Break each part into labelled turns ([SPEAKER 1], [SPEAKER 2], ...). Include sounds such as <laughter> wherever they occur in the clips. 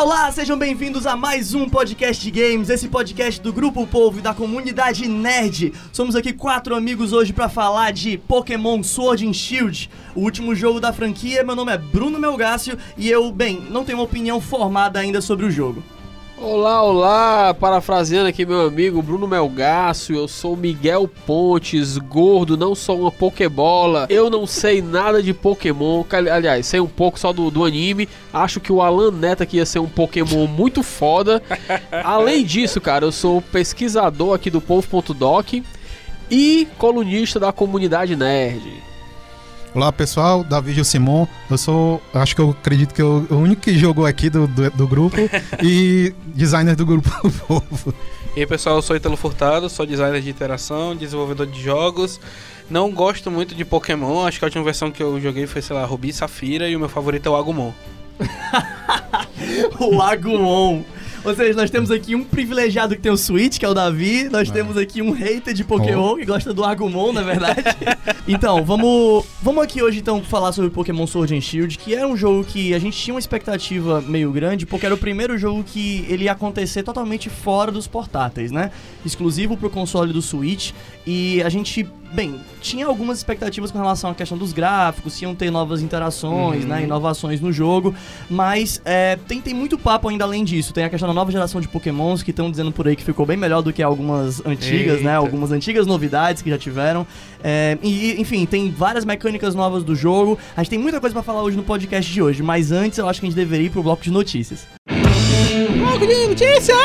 [SPEAKER 1] Olá, sejam bem-vindos a mais um podcast de games, esse podcast do Grupo Povo e da comunidade nerd. Somos aqui quatro amigos hoje para falar de Pokémon Sword and Shield, o último jogo da franquia. Meu nome é Bruno Melgácio e eu, bem, não tenho uma opinião formada ainda sobre o jogo.
[SPEAKER 2] Olá, olá! Parafraseando aqui meu amigo Bruno Melgaço, eu sou Miguel Pontes, gordo, não sou uma Pokébola, eu não sei nada de Pokémon, aliás, sei um pouco só do, do anime, acho que o Alan Neto aqui ia ser um Pokémon muito foda. <laughs> Além disso, cara, eu sou pesquisador aqui do Povo.doc e colunista da comunidade nerd.
[SPEAKER 3] Olá pessoal, Davi Gil Simon. Eu sou, acho que eu acredito que eu, o único que jogou aqui do, do, do grupo <laughs> e designer do grupo <laughs> Povo.
[SPEAKER 4] E aí pessoal, eu sou Italo Furtado, sou designer de interação, desenvolvedor de jogos. Não gosto muito de Pokémon, acho que a última versão que eu joguei foi, sei lá, Rubi e Safira e o meu favorito é o Agumon. <laughs>
[SPEAKER 1] o Agumon. Ou seja, nós temos aqui um privilegiado que tem o Switch, que é o Davi. Nós é. temos aqui um hater de Pokémon, oh. que gosta do Agumon, na verdade. <laughs> então, vamos, vamos aqui hoje então falar sobre Pokémon Sword and Shield, que era um jogo que a gente tinha uma expectativa meio grande, porque era o primeiro jogo que ele ia acontecer totalmente fora dos portáteis, né? Exclusivo pro console do Switch. E a gente Bem, tinha algumas expectativas com relação à questão dos gráficos, se iam ter novas interações, uhum. né, inovações no jogo, mas é, tem, tem muito papo ainda além disso. Tem a questão da nova geração de pokémons que estão dizendo por aí que ficou bem melhor do que algumas antigas, né, Eita. né, algumas antigas novidades que já tiveram. É, e, enfim, tem várias mecânicas novas do jogo. A gente tem muita coisa para falar hoje no podcast de hoje, mas antes eu acho que a gente deveria ir pro bloco de notícias. Bloco de notícias!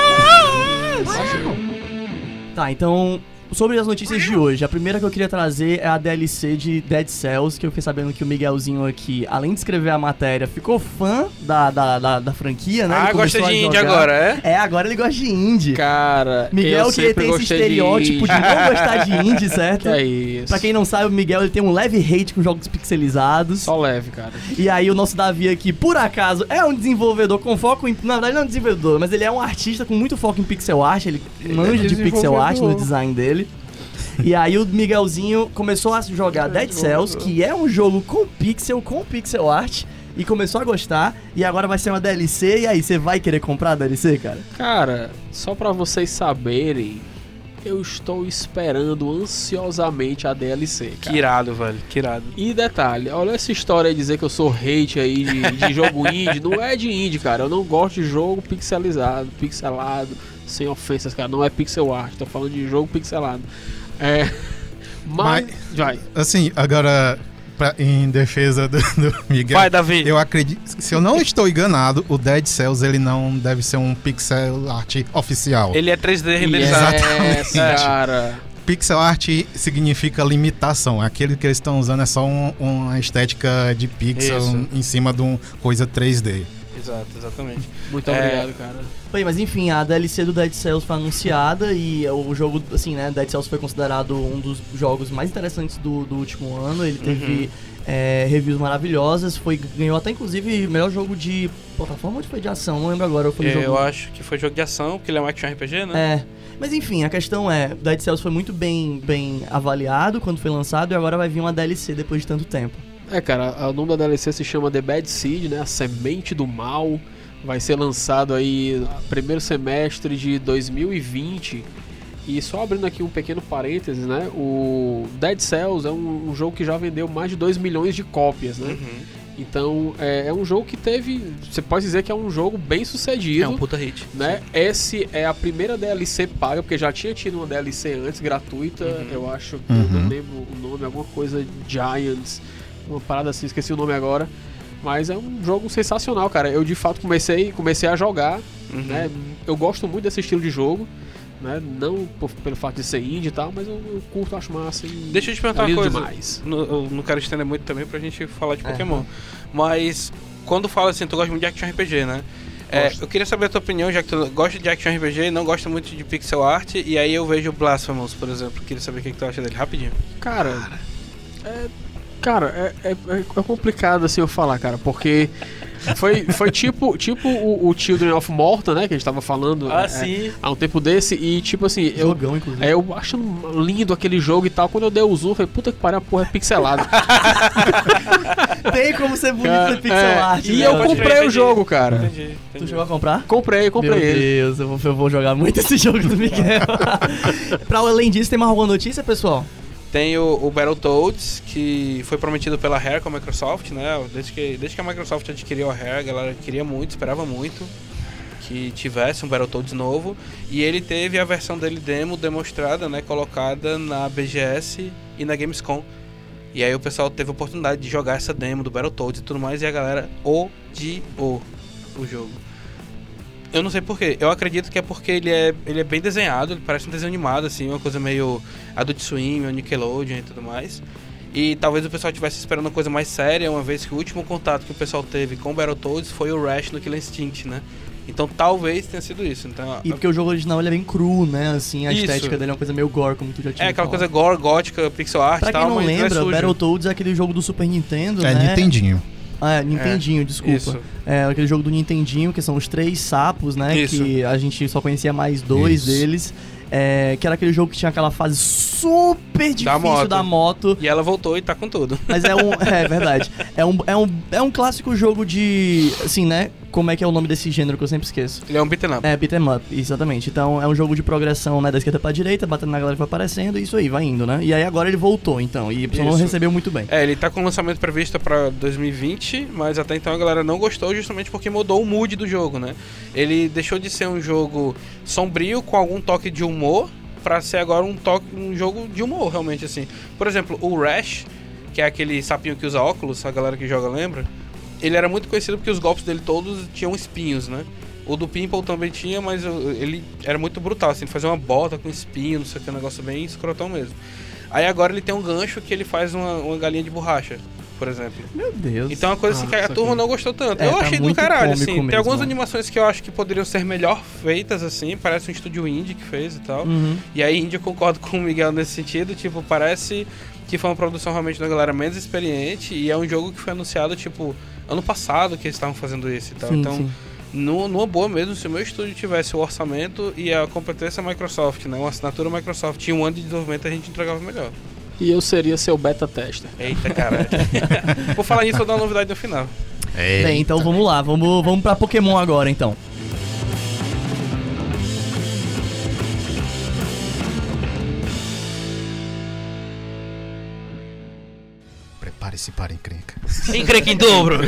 [SPEAKER 1] Tá, então sobre as notícias de hoje, a primeira que eu queria trazer é a DLC de Dead Cells, que eu fiquei sabendo que o Miguelzinho aqui, além de escrever a matéria, ficou fã da, da, da, da franquia, né?
[SPEAKER 4] Ah, gosta de indie agora, é?
[SPEAKER 1] É, agora ele gosta de indie.
[SPEAKER 2] Cara,
[SPEAKER 1] Miguel que tem esse estereótipo de, de, não gostar de indie, <laughs> certo?
[SPEAKER 2] Que é isso.
[SPEAKER 1] Pra quem não sabe, o Miguel ele tem um leve hate com jogos pixelizados.
[SPEAKER 2] Só leve, cara.
[SPEAKER 1] E aí o nosso Davi aqui, por acaso, é um desenvolvedor com foco em... Na verdade não é um desenvolvedor, mas ele é um artista com muito foco em pixel art, ele, ele manja é de pixel art no design dele. E aí o Miguelzinho começou a jogar Dead Cells, que é um jogo com pixel, com pixel art e começou a gostar e agora vai ser uma DLC e aí você vai querer comprar a DLC, cara?
[SPEAKER 2] Cara, só para vocês saberem, eu estou esperando ansiosamente a DLC, cara.
[SPEAKER 4] Que irado, velho, que irado.
[SPEAKER 2] E detalhe, olha essa história aí dizer que eu sou hate aí de, de jogo <laughs> indie, não é de indie, cara. Eu não gosto de jogo pixelizado, pixelado, sem ofensas, cara. Não é pixel art, tô falando de jogo pixelado. É. Mas, mas vai.
[SPEAKER 3] Assim, agora Pra, em defesa do, do, Miguel.
[SPEAKER 4] Vai, Davi.
[SPEAKER 3] Eu acredito. Se eu não estou enganado, o Dead Cells ele não deve ser um pixel art oficial.
[SPEAKER 4] Ele é 3D renderizado.
[SPEAKER 3] Exatamente. cara. Pixel art significa limitação. Aquele que eles estão usando é só um, uma estética de pixel Isso. em cima de uma coisa 3D.
[SPEAKER 4] Exato, exatamente.
[SPEAKER 2] Muito é... obrigado, cara.
[SPEAKER 1] Bem, mas enfim, a DLC do Dead Cells foi anunciada e o jogo, assim, né, Dead Cells foi considerado um dos jogos mais interessantes do, do último ano. Ele teve uhum. é, reviews maravilhosas, foi, ganhou até inclusive melhor jogo de plataforma ou foi de ação? Não lembro agora. Foi
[SPEAKER 4] é,
[SPEAKER 1] jogo...
[SPEAKER 4] Eu acho que foi jogo de ação, porque ele é um action RPG, né?
[SPEAKER 1] É. Mas enfim, a questão é, Dead Cells foi muito bem, bem avaliado quando foi lançado e agora vai vir uma DLC depois de tanto tempo.
[SPEAKER 2] É, cara, o nome da DLC se chama The Bad Seed, né? A Semente do Mal. Vai ser lançado aí primeiro semestre de 2020. E só abrindo aqui um pequeno parênteses, né? O Dead Cells é um, um jogo que já vendeu mais de 2 milhões de cópias, né? Uhum. Então é, é, um jogo que teve. Você pode dizer que é um jogo bem sucedido. É
[SPEAKER 4] um puta hit.
[SPEAKER 2] Né? Esse é a primeira DLC paga, porque já tinha tido uma DLC antes, gratuita, uhum. eu acho. Uhum. Eu não lembro o nome, alguma coisa Giants uma parada assim, esqueci o nome agora. Mas é um jogo sensacional, cara. Eu de fato comecei, comecei a jogar, uhum. né? Eu gosto muito desse estilo de jogo. Né? Não por, pelo fato de ser indie e tal, mas eu, eu curto, acho massa.
[SPEAKER 4] Deixa eu te perguntar uma coisa. Demais. No, eu não quero estender muito também pra gente falar de Pokémon. Uhum. Mas quando fala assim, tu gosta muito de action RPG, né? É, eu queria saber a tua opinião, já que tu gosta de action RPG e não gosta muito de pixel art, e aí eu vejo Blasphemous, por exemplo. Queria saber o que, que tu acha dele rapidinho.
[SPEAKER 2] Cara, cara. É, Cara, é, é, é, complicado assim eu falar, cara, porque foi, foi tipo, tipo o, o Children of Morta, né? Que a gente tava falando
[SPEAKER 4] ah, é,
[SPEAKER 2] há um tempo desse. E tipo assim,
[SPEAKER 1] Jogão,
[SPEAKER 2] eu,
[SPEAKER 1] inclusive.
[SPEAKER 2] É, eu achando lindo aquele jogo e tal. Quando eu dei o zoom, eu falei, puta que pariu, a porra é pixelado. <laughs>
[SPEAKER 1] Tem como ser bonito
[SPEAKER 2] Cara,
[SPEAKER 1] ser pixel
[SPEAKER 2] é,
[SPEAKER 1] art.
[SPEAKER 2] E
[SPEAKER 1] né?
[SPEAKER 2] eu comprei
[SPEAKER 4] crer,
[SPEAKER 2] o
[SPEAKER 4] entendi.
[SPEAKER 2] jogo, cara.
[SPEAKER 4] Entendi,
[SPEAKER 1] Tu
[SPEAKER 4] entendi.
[SPEAKER 1] chegou a comprar?
[SPEAKER 2] Comprei, comprei
[SPEAKER 1] Meu
[SPEAKER 2] ele.
[SPEAKER 1] Deus, eu vou, eu vou jogar muito <laughs> esse jogo do Miguel. <laughs> pra além disso, tem mais alguma notícia, pessoal?
[SPEAKER 4] Tem o, o Battletoads, que foi prometido pela Rare com a Microsoft, né? Desde que, desde que a Microsoft adquiriu a Rare, a galera queria muito, esperava muito que tivesse um Battletoads novo. E ele teve a versão dele demo demonstrada, né? Colocada na BGS e na Gamescom. E aí o pessoal teve a oportunidade de jogar essa demo do Battletoads e tudo mais, e a galera odiou o jogo. Eu não sei porquê. Eu acredito que é porque ele é, ele é bem desenhado, ele parece um desenho animado, assim, uma coisa meio Adult Swim, Nickelodeon e tudo mais. E talvez o pessoal estivesse esperando uma coisa mais séria, uma vez que o último contato que o pessoal teve com o Battletoads foi o Rash no Killer Instinct, né? Então talvez tenha sido isso. Então,
[SPEAKER 1] E porque o jogo original ele é bem cru, né? Assim, a
[SPEAKER 4] Isso.
[SPEAKER 1] estética dele é uma coisa meio gore, como tu já tinha
[SPEAKER 4] é aquela
[SPEAKER 1] falado.
[SPEAKER 4] coisa gore, gótica, pixel art
[SPEAKER 1] Pra
[SPEAKER 4] e
[SPEAKER 1] quem
[SPEAKER 4] tal,
[SPEAKER 1] não
[SPEAKER 4] mas ele é
[SPEAKER 1] lembra,
[SPEAKER 4] sujo.
[SPEAKER 1] Battletoads é aquele jogo do Super Nintendo,
[SPEAKER 3] É,
[SPEAKER 1] né?
[SPEAKER 3] Nintendinho.
[SPEAKER 1] Ah, é, Nintendinho, desculpa.
[SPEAKER 4] Isso.
[SPEAKER 1] É aquele jogo do Nintendinho, que são os três sapos, né?
[SPEAKER 4] Isso.
[SPEAKER 1] Que a gente só conhecia mais dois
[SPEAKER 3] Isso.
[SPEAKER 1] deles. É, que era aquele jogo que tinha aquela fase super difícil
[SPEAKER 4] moto.
[SPEAKER 1] da moto.
[SPEAKER 4] E ela voltou e tá com tudo.
[SPEAKER 1] Mas é um. É verdade. É um, é, um, é um clássico jogo de. Assim, né? Como é que é o nome desse gênero que eu sempre esqueço?
[SPEAKER 4] Ele é um beat'em up.
[SPEAKER 1] É, beat'em up, exatamente. Então é um jogo de progressão, né, da esquerda pra direita, batendo na galera que vai aparecendo, e isso aí, vai indo, né? E aí agora ele voltou, então, e o pessoal não recebeu muito bem.
[SPEAKER 4] É, ele tá com lançamento previsto pra 2020, mas até então a galera não gostou justamente porque mudou o mood do jogo, né? Ele deixou de ser um jogo sombrio com algum toque de humor pra ser agora um toque um jogo de humor, realmente assim. Por exemplo, o Rash, que é aquele sapinho que usa óculos, a galera que joga lembra, ele era muito conhecido porque os golpes dele todos tinham espinhos, né? O do Pimple também tinha, mas ele era muito brutal, assim, ele fazia uma bota com espinho, não sei o que, um negócio bem escrotão mesmo. Aí agora ele tem um gancho que ele faz uma, uma galinha de borracha, por exemplo.
[SPEAKER 1] Meu Deus.
[SPEAKER 4] Então é uma coisa assim que a
[SPEAKER 2] Nossa,
[SPEAKER 4] turma
[SPEAKER 2] que-
[SPEAKER 4] não gostou tanto.
[SPEAKER 1] É,
[SPEAKER 4] eu
[SPEAKER 1] tá
[SPEAKER 4] achei do
[SPEAKER 1] muito
[SPEAKER 4] caralho, assim. Tem
[SPEAKER 1] mesmo,
[SPEAKER 4] algumas
[SPEAKER 1] né?
[SPEAKER 4] animações que eu acho que poderiam ser melhor feitas, assim. Parece um estúdio indie que fez e tal.
[SPEAKER 1] Uhum.
[SPEAKER 4] E aí, indie, eu concordo com o Miguel nesse sentido. Tipo, parece que foi uma produção realmente da galera menos experiente. E é um jogo que foi anunciado, tipo, ano passado que eles estavam fazendo isso e tal.
[SPEAKER 1] Sim,
[SPEAKER 4] então,
[SPEAKER 1] sim.
[SPEAKER 4] nu- numa boa mesmo, se o meu estúdio tivesse o orçamento e a competência Microsoft, né? Uma assinatura Microsoft e um ano de desenvolvimento, a gente entregava melhor.
[SPEAKER 2] E eu seria seu beta tester.
[SPEAKER 4] Eita, caralho. <laughs> Vou falar isso, vou dar uma novidade no final.
[SPEAKER 3] É.
[SPEAKER 1] Bem, então vamos lá, vamos, vamos pra Pokémon agora, então.
[SPEAKER 3] Prepare-se para encrenca.
[SPEAKER 4] Encrenca em dobro!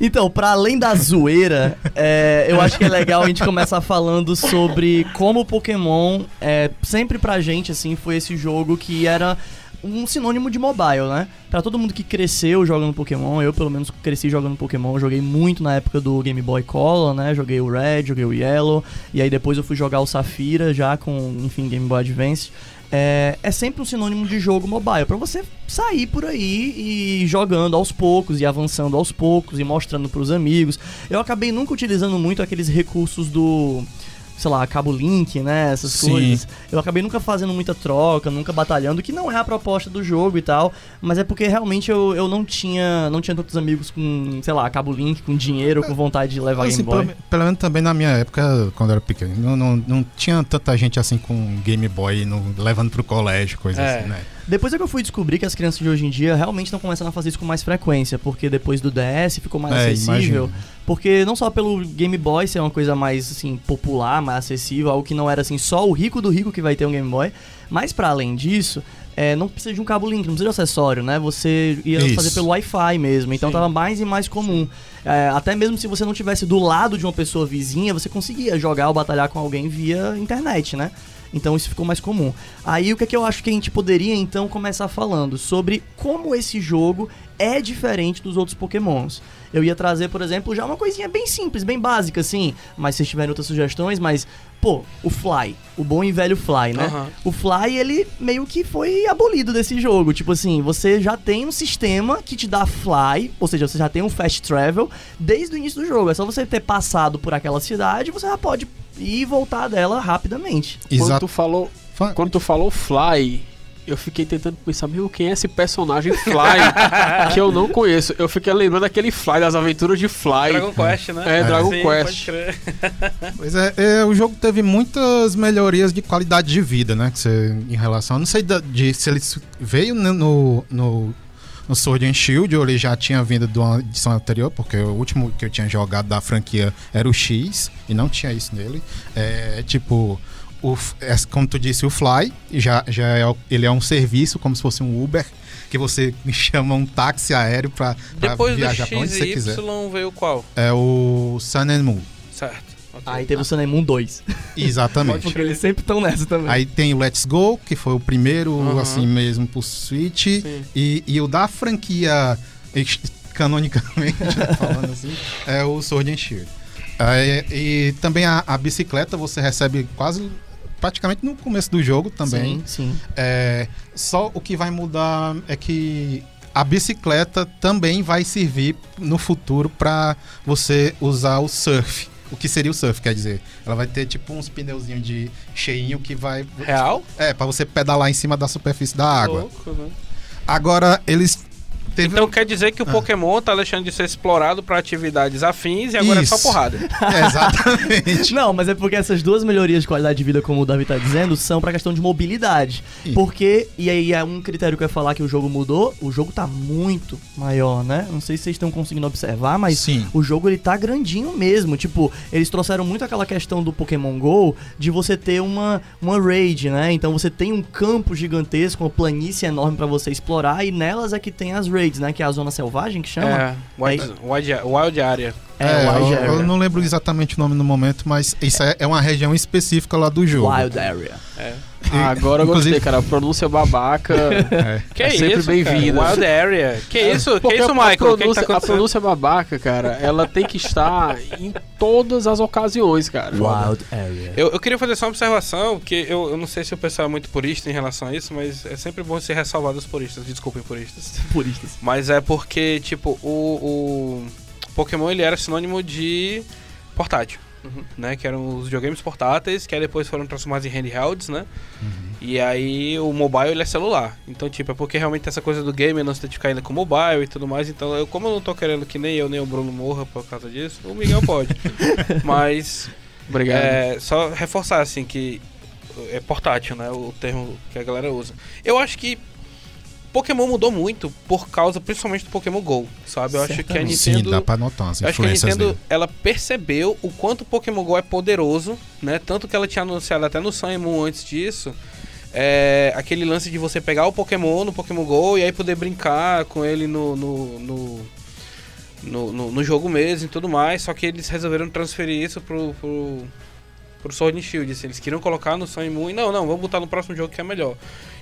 [SPEAKER 1] Então, pra além da zoeira, é, eu acho que é legal a gente começar falando sobre como o Pokémon, é, sempre pra gente, assim, foi esse jogo que era um sinônimo de mobile, né? Pra todo mundo que cresceu jogando Pokémon, eu pelo menos cresci jogando Pokémon, joguei muito na época do Game Boy Color, né? Joguei o Red, joguei o Yellow, e aí depois eu fui jogar o Safira já com, enfim, Game Boy Advance. É, é sempre um sinônimo de jogo mobile, pra você sair por aí e jogando aos poucos e avançando aos poucos e mostrando pros amigos. Eu acabei nunca utilizando muito aqueles recursos do sei lá, cabo link, né, essas
[SPEAKER 3] Sim.
[SPEAKER 1] coisas. Eu acabei nunca fazendo muita troca, nunca batalhando, que não é a proposta do jogo e tal, mas é porque realmente eu, eu não tinha não tinha tantos amigos com, sei lá, cabo link, com dinheiro, com vontade de levar
[SPEAKER 3] Assim,
[SPEAKER 1] Game Boy.
[SPEAKER 3] pelo, pelo menos também na minha época, quando eu era pequeno, não, não, não tinha tanta gente assim com Game Boy no- levando pro colégio, coisa
[SPEAKER 4] É.
[SPEAKER 3] assim, né?
[SPEAKER 1] Depois é que eu fui descobrir que as crianças de hoje em dia realmente estão começando a fazer isso com mais frequência, porque depois do DS ficou mais
[SPEAKER 3] É,
[SPEAKER 1] acessível.
[SPEAKER 3] imagino.
[SPEAKER 1] Porque não só pelo Game Boy ser uma coisa mais assim popular, mais acessível, algo que não era assim só o rico do rico que vai ter um Game Boy, mas pra além disso, é, não precisa de um cabo link, não precisa de acessório, né? Você ia
[SPEAKER 3] Isso.
[SPEAKER 1] fazer pelo Wi-Fi mesmo, então
[SPEAKER 4] Sim.
[SPEAKER 1] tava mais e mais comum. É, até mesmo se você não tivesse do lado de uma pessoa vizinha, você conseguia jogar ou batalhar com alguém via internet, né? Então isso ficou mais comum. Aí o que, é que eu acho que a gente poderia então começar falando sobre como esse jogo é diferente dos outros Pokémons. Eu ia trazer, por exemplo, já uma coisinha bem simples, bem básica, assim. Mas se vocês tiverem outras sugestões, mas, pô, o Fly, o bom e velho Fly, né?
[SPEAKER 4] Aham.
[SPEAKER 1] O Fly, ele meio que foi abolido desse jogo. Tipo assim, você já tem um sistema que te dá Fly, ou seja, você já tem um Fast Travel desde o início do jogo. É só você ter passado por aquela cidade, você já pode e voltar dela rapidamente.
[SPEAKER 2] Quando
[SPEAKER 3] Exato.
[SPEAKER 2] tu falou,
[SPEAKER 3] Fa-
[SPEAKER 2] quando tu falal Fly, eu fiquei tentando pensar, meu, quem é esse personagem Fly <laughs> que eu não conheço? Eu fiquei lembrando daquele Fly das aventuras de Fly.
[SPEAKER 4] Dragon Quest, né?
[SPEAKER 2] É, Dragon
[SPEAKER 4] Sim,
[SPEAKER 2] Quest.
[SPEAKER 4] pode crer. <laughs>
[SPEAKER 3] Pois é, é, o jogo teve muitas melhorias de qualidade de vida, né? Que você, em relação. Não sei da- de, se ele veio no, no, no, Sword and Shield, ele já tinha vindo de uma edição anterior, porque o último que eu tinha jogado da franquia era o X, e não tinha isso nele. É tipo, o, é, como tu disse, o Fly, já, já é, ele é um serviço, como se fosse um Uber, que você <laughs> chama um táxi aéreo
[SPEAKER 4] Depois
[SPEAKER 3] viajar
[SPEAKER 4] do
[SPEAKER 3] pra onde
[SPEAKER 4] X
[SPEAKER 3] você
[SPEAKER 4] e
[SPEAKER 3] quiser.
[SPEAKER 4] Y veio qual?
[SPEAKER 3] É o Sun and Moon.
[SPEAKER 4] Certo.
[SPEAKER 1] Aí teve o Moon 2.
[SPEAKER 3] Exatamente. <laughs>
[SPEAKER 1] Porque eles sempre estão nessa também.
[SPEAKER 3] Aí tem o Let's Go, que foi o primeiro,
[SPEAKER 4] Uhum.
[SPEAKER 3] assim mesmo, pro Switch.
[SPEAKER 4] Sim.
[SPEAKER 3] E, e o da franquia, canonicamente, <laughs> falando assim, é o Sword and Shield. Aí, e também a, a bicicleta você recebe quase, praticamente no começo do jogo também.
[SPEAKER 1] Sim, sim.
[SPEAKER 3] É, só o que vai mudar é que a bicicleta também vai servir no futuro para você usar o surf. O que seria o surf, quer dizer? Ela vai ter tipo uns pneuzinhos de cheinho que vai.
[SPEAKER 4] Real?
[SPEAKER 3] É, para você pedalar em cima da superfície da água.
[SPEAKER 4] Louco, né?
[SPEAKER 3] Agora, eles. Teve
[SPEAKER 4] Então quer dizer que o Pokémon tá deixando de ser explorado pra atividades afins e agora é só
[SPEAKER 3] Isso.
[SPEAKER 4] porrada. <laughs>
[SPEAKER 3] É, exatamente.
[SPEAKER 1] Não, mas é porque essas duas melhorias de qualidade de vida, como o Davi tá dizendo, são pra questão de mobilidade.
[SPEAKER 3] Sim.
[SPEAKER 1] Porque, e aí é um critério que eu ia falar que o jogo mudou, o jogo tá muito maior, né? Não sei se vocês estão conseguindo observar, mas
[SPEAKER 3] Sim.
[SPEAKER 1] o jogo ele tá grandinho mesmo. Tipo, eles trouxeram muito aquela questão do Pokémon GO de você ter uma, uma raid, né? Então você tem um campo gigantesco, uma planície enorme pra você explorar, e nelas é que tem as raids, né? Que é a zona selvagem que chama.
[SPEAKER 4] É, Wild, Wild, Wild Area.
[SPEAKER 1] É,
[SPEAKER 3] É,
[SPEAKER 1] Wild
[SPEAKER 3] eu,
[SPEAKER 1] Area.
[SPEAKER 3] eu não lembro exatamente o nome no momento, mas isso é, é uma região específica lá do jogo.
[SPEAKER 1] Wild Area.
[SPEAKER 4] É.
[SPEAKER 2] Ah, agora eu
[SPEAKER 3] Inclusive-
[SPEAKER 2] gostei, cara. A pronúncia babaca. <laughs>
[SPEAKER 3] É.
[SPEAKER 4] Que
[SPEAKER 2] É sempre
[SPEAKER 4] isso,
[SPEAKER 2] bem-vinda.
[SPEAKER 4] Wild Area. Que isso? Que
[SPEAKER 2] Porque
[SPEAKER 4] isso, Michael?
[SPEAKER 2] A
[SPEAKER 4] O que, que tá
[SPEAKER 2] pronúncia, a pronúncia babaca, cara, ela tem que estar em todas as ocasiões, cara.
[SPEAKER 1] Wild Area.
[SPEAKER 4] Eu, eu queria fazer só uma observação, que eu, eu não sei se o pessoal é muito purista em relação a isso, mas é sempre bom ser ressalvado os puristas. Desculpem, puristas. <laughs>
[SPEAKER 1] Puristas.
[SPEAKER 4] Mas é porque, tipo, o, o Pokémon ele era sinônimo de portátil. Né, que eram os videogames portáteis, que aí depois foram transformados em handhelds, né? E aí o mobile ele é celular. Então, tipo, é porque realmente essa coisa do game não se identificar ainda com mobile e tudo mais. Então, eu, como eu não tô querendo que nem eu nem o Bruno morra por causa disso, o Miguel pode. <laughs> Mas
[SPEAKER 2] Obrigado.
[SPEAKER 4] é, só reforçar assim que é portátil, né? O termo que a galera usa. Eu acho que Pokémon mudou muito por causa principalmente do Pokémon Go, sabe? Eu acho que a
[SPEAKER 1] Certamente.
[SPEAKER 3] Sim,
[SPEAKER 4] Nintendo
[SPEAKER 3] dá pra notar as
[SPEAKER 4] eu acho que a
[SPEAKER 3] influências
[SPEAKER 4] Nintendo
[SPEAKER 3] dele.
[SPEAKER 4] ela percebeu o quanto o Pokémon GO é poderoso, né? Tanto que ela tinha anunciado até no Sun Moon antes disso. é, aquele lance de você pegar o Pokémon no Pokémon GO e aí poder brincar com ele no, no, no, no, no- no jogo mesmo e tudo mais. Só que eles resolveram transferir isso pro, pro, pro Sword and Shield. assim, eles queriam colocar no Sun and Moon e não, não, vamos botar no próximo jogo que é melhor.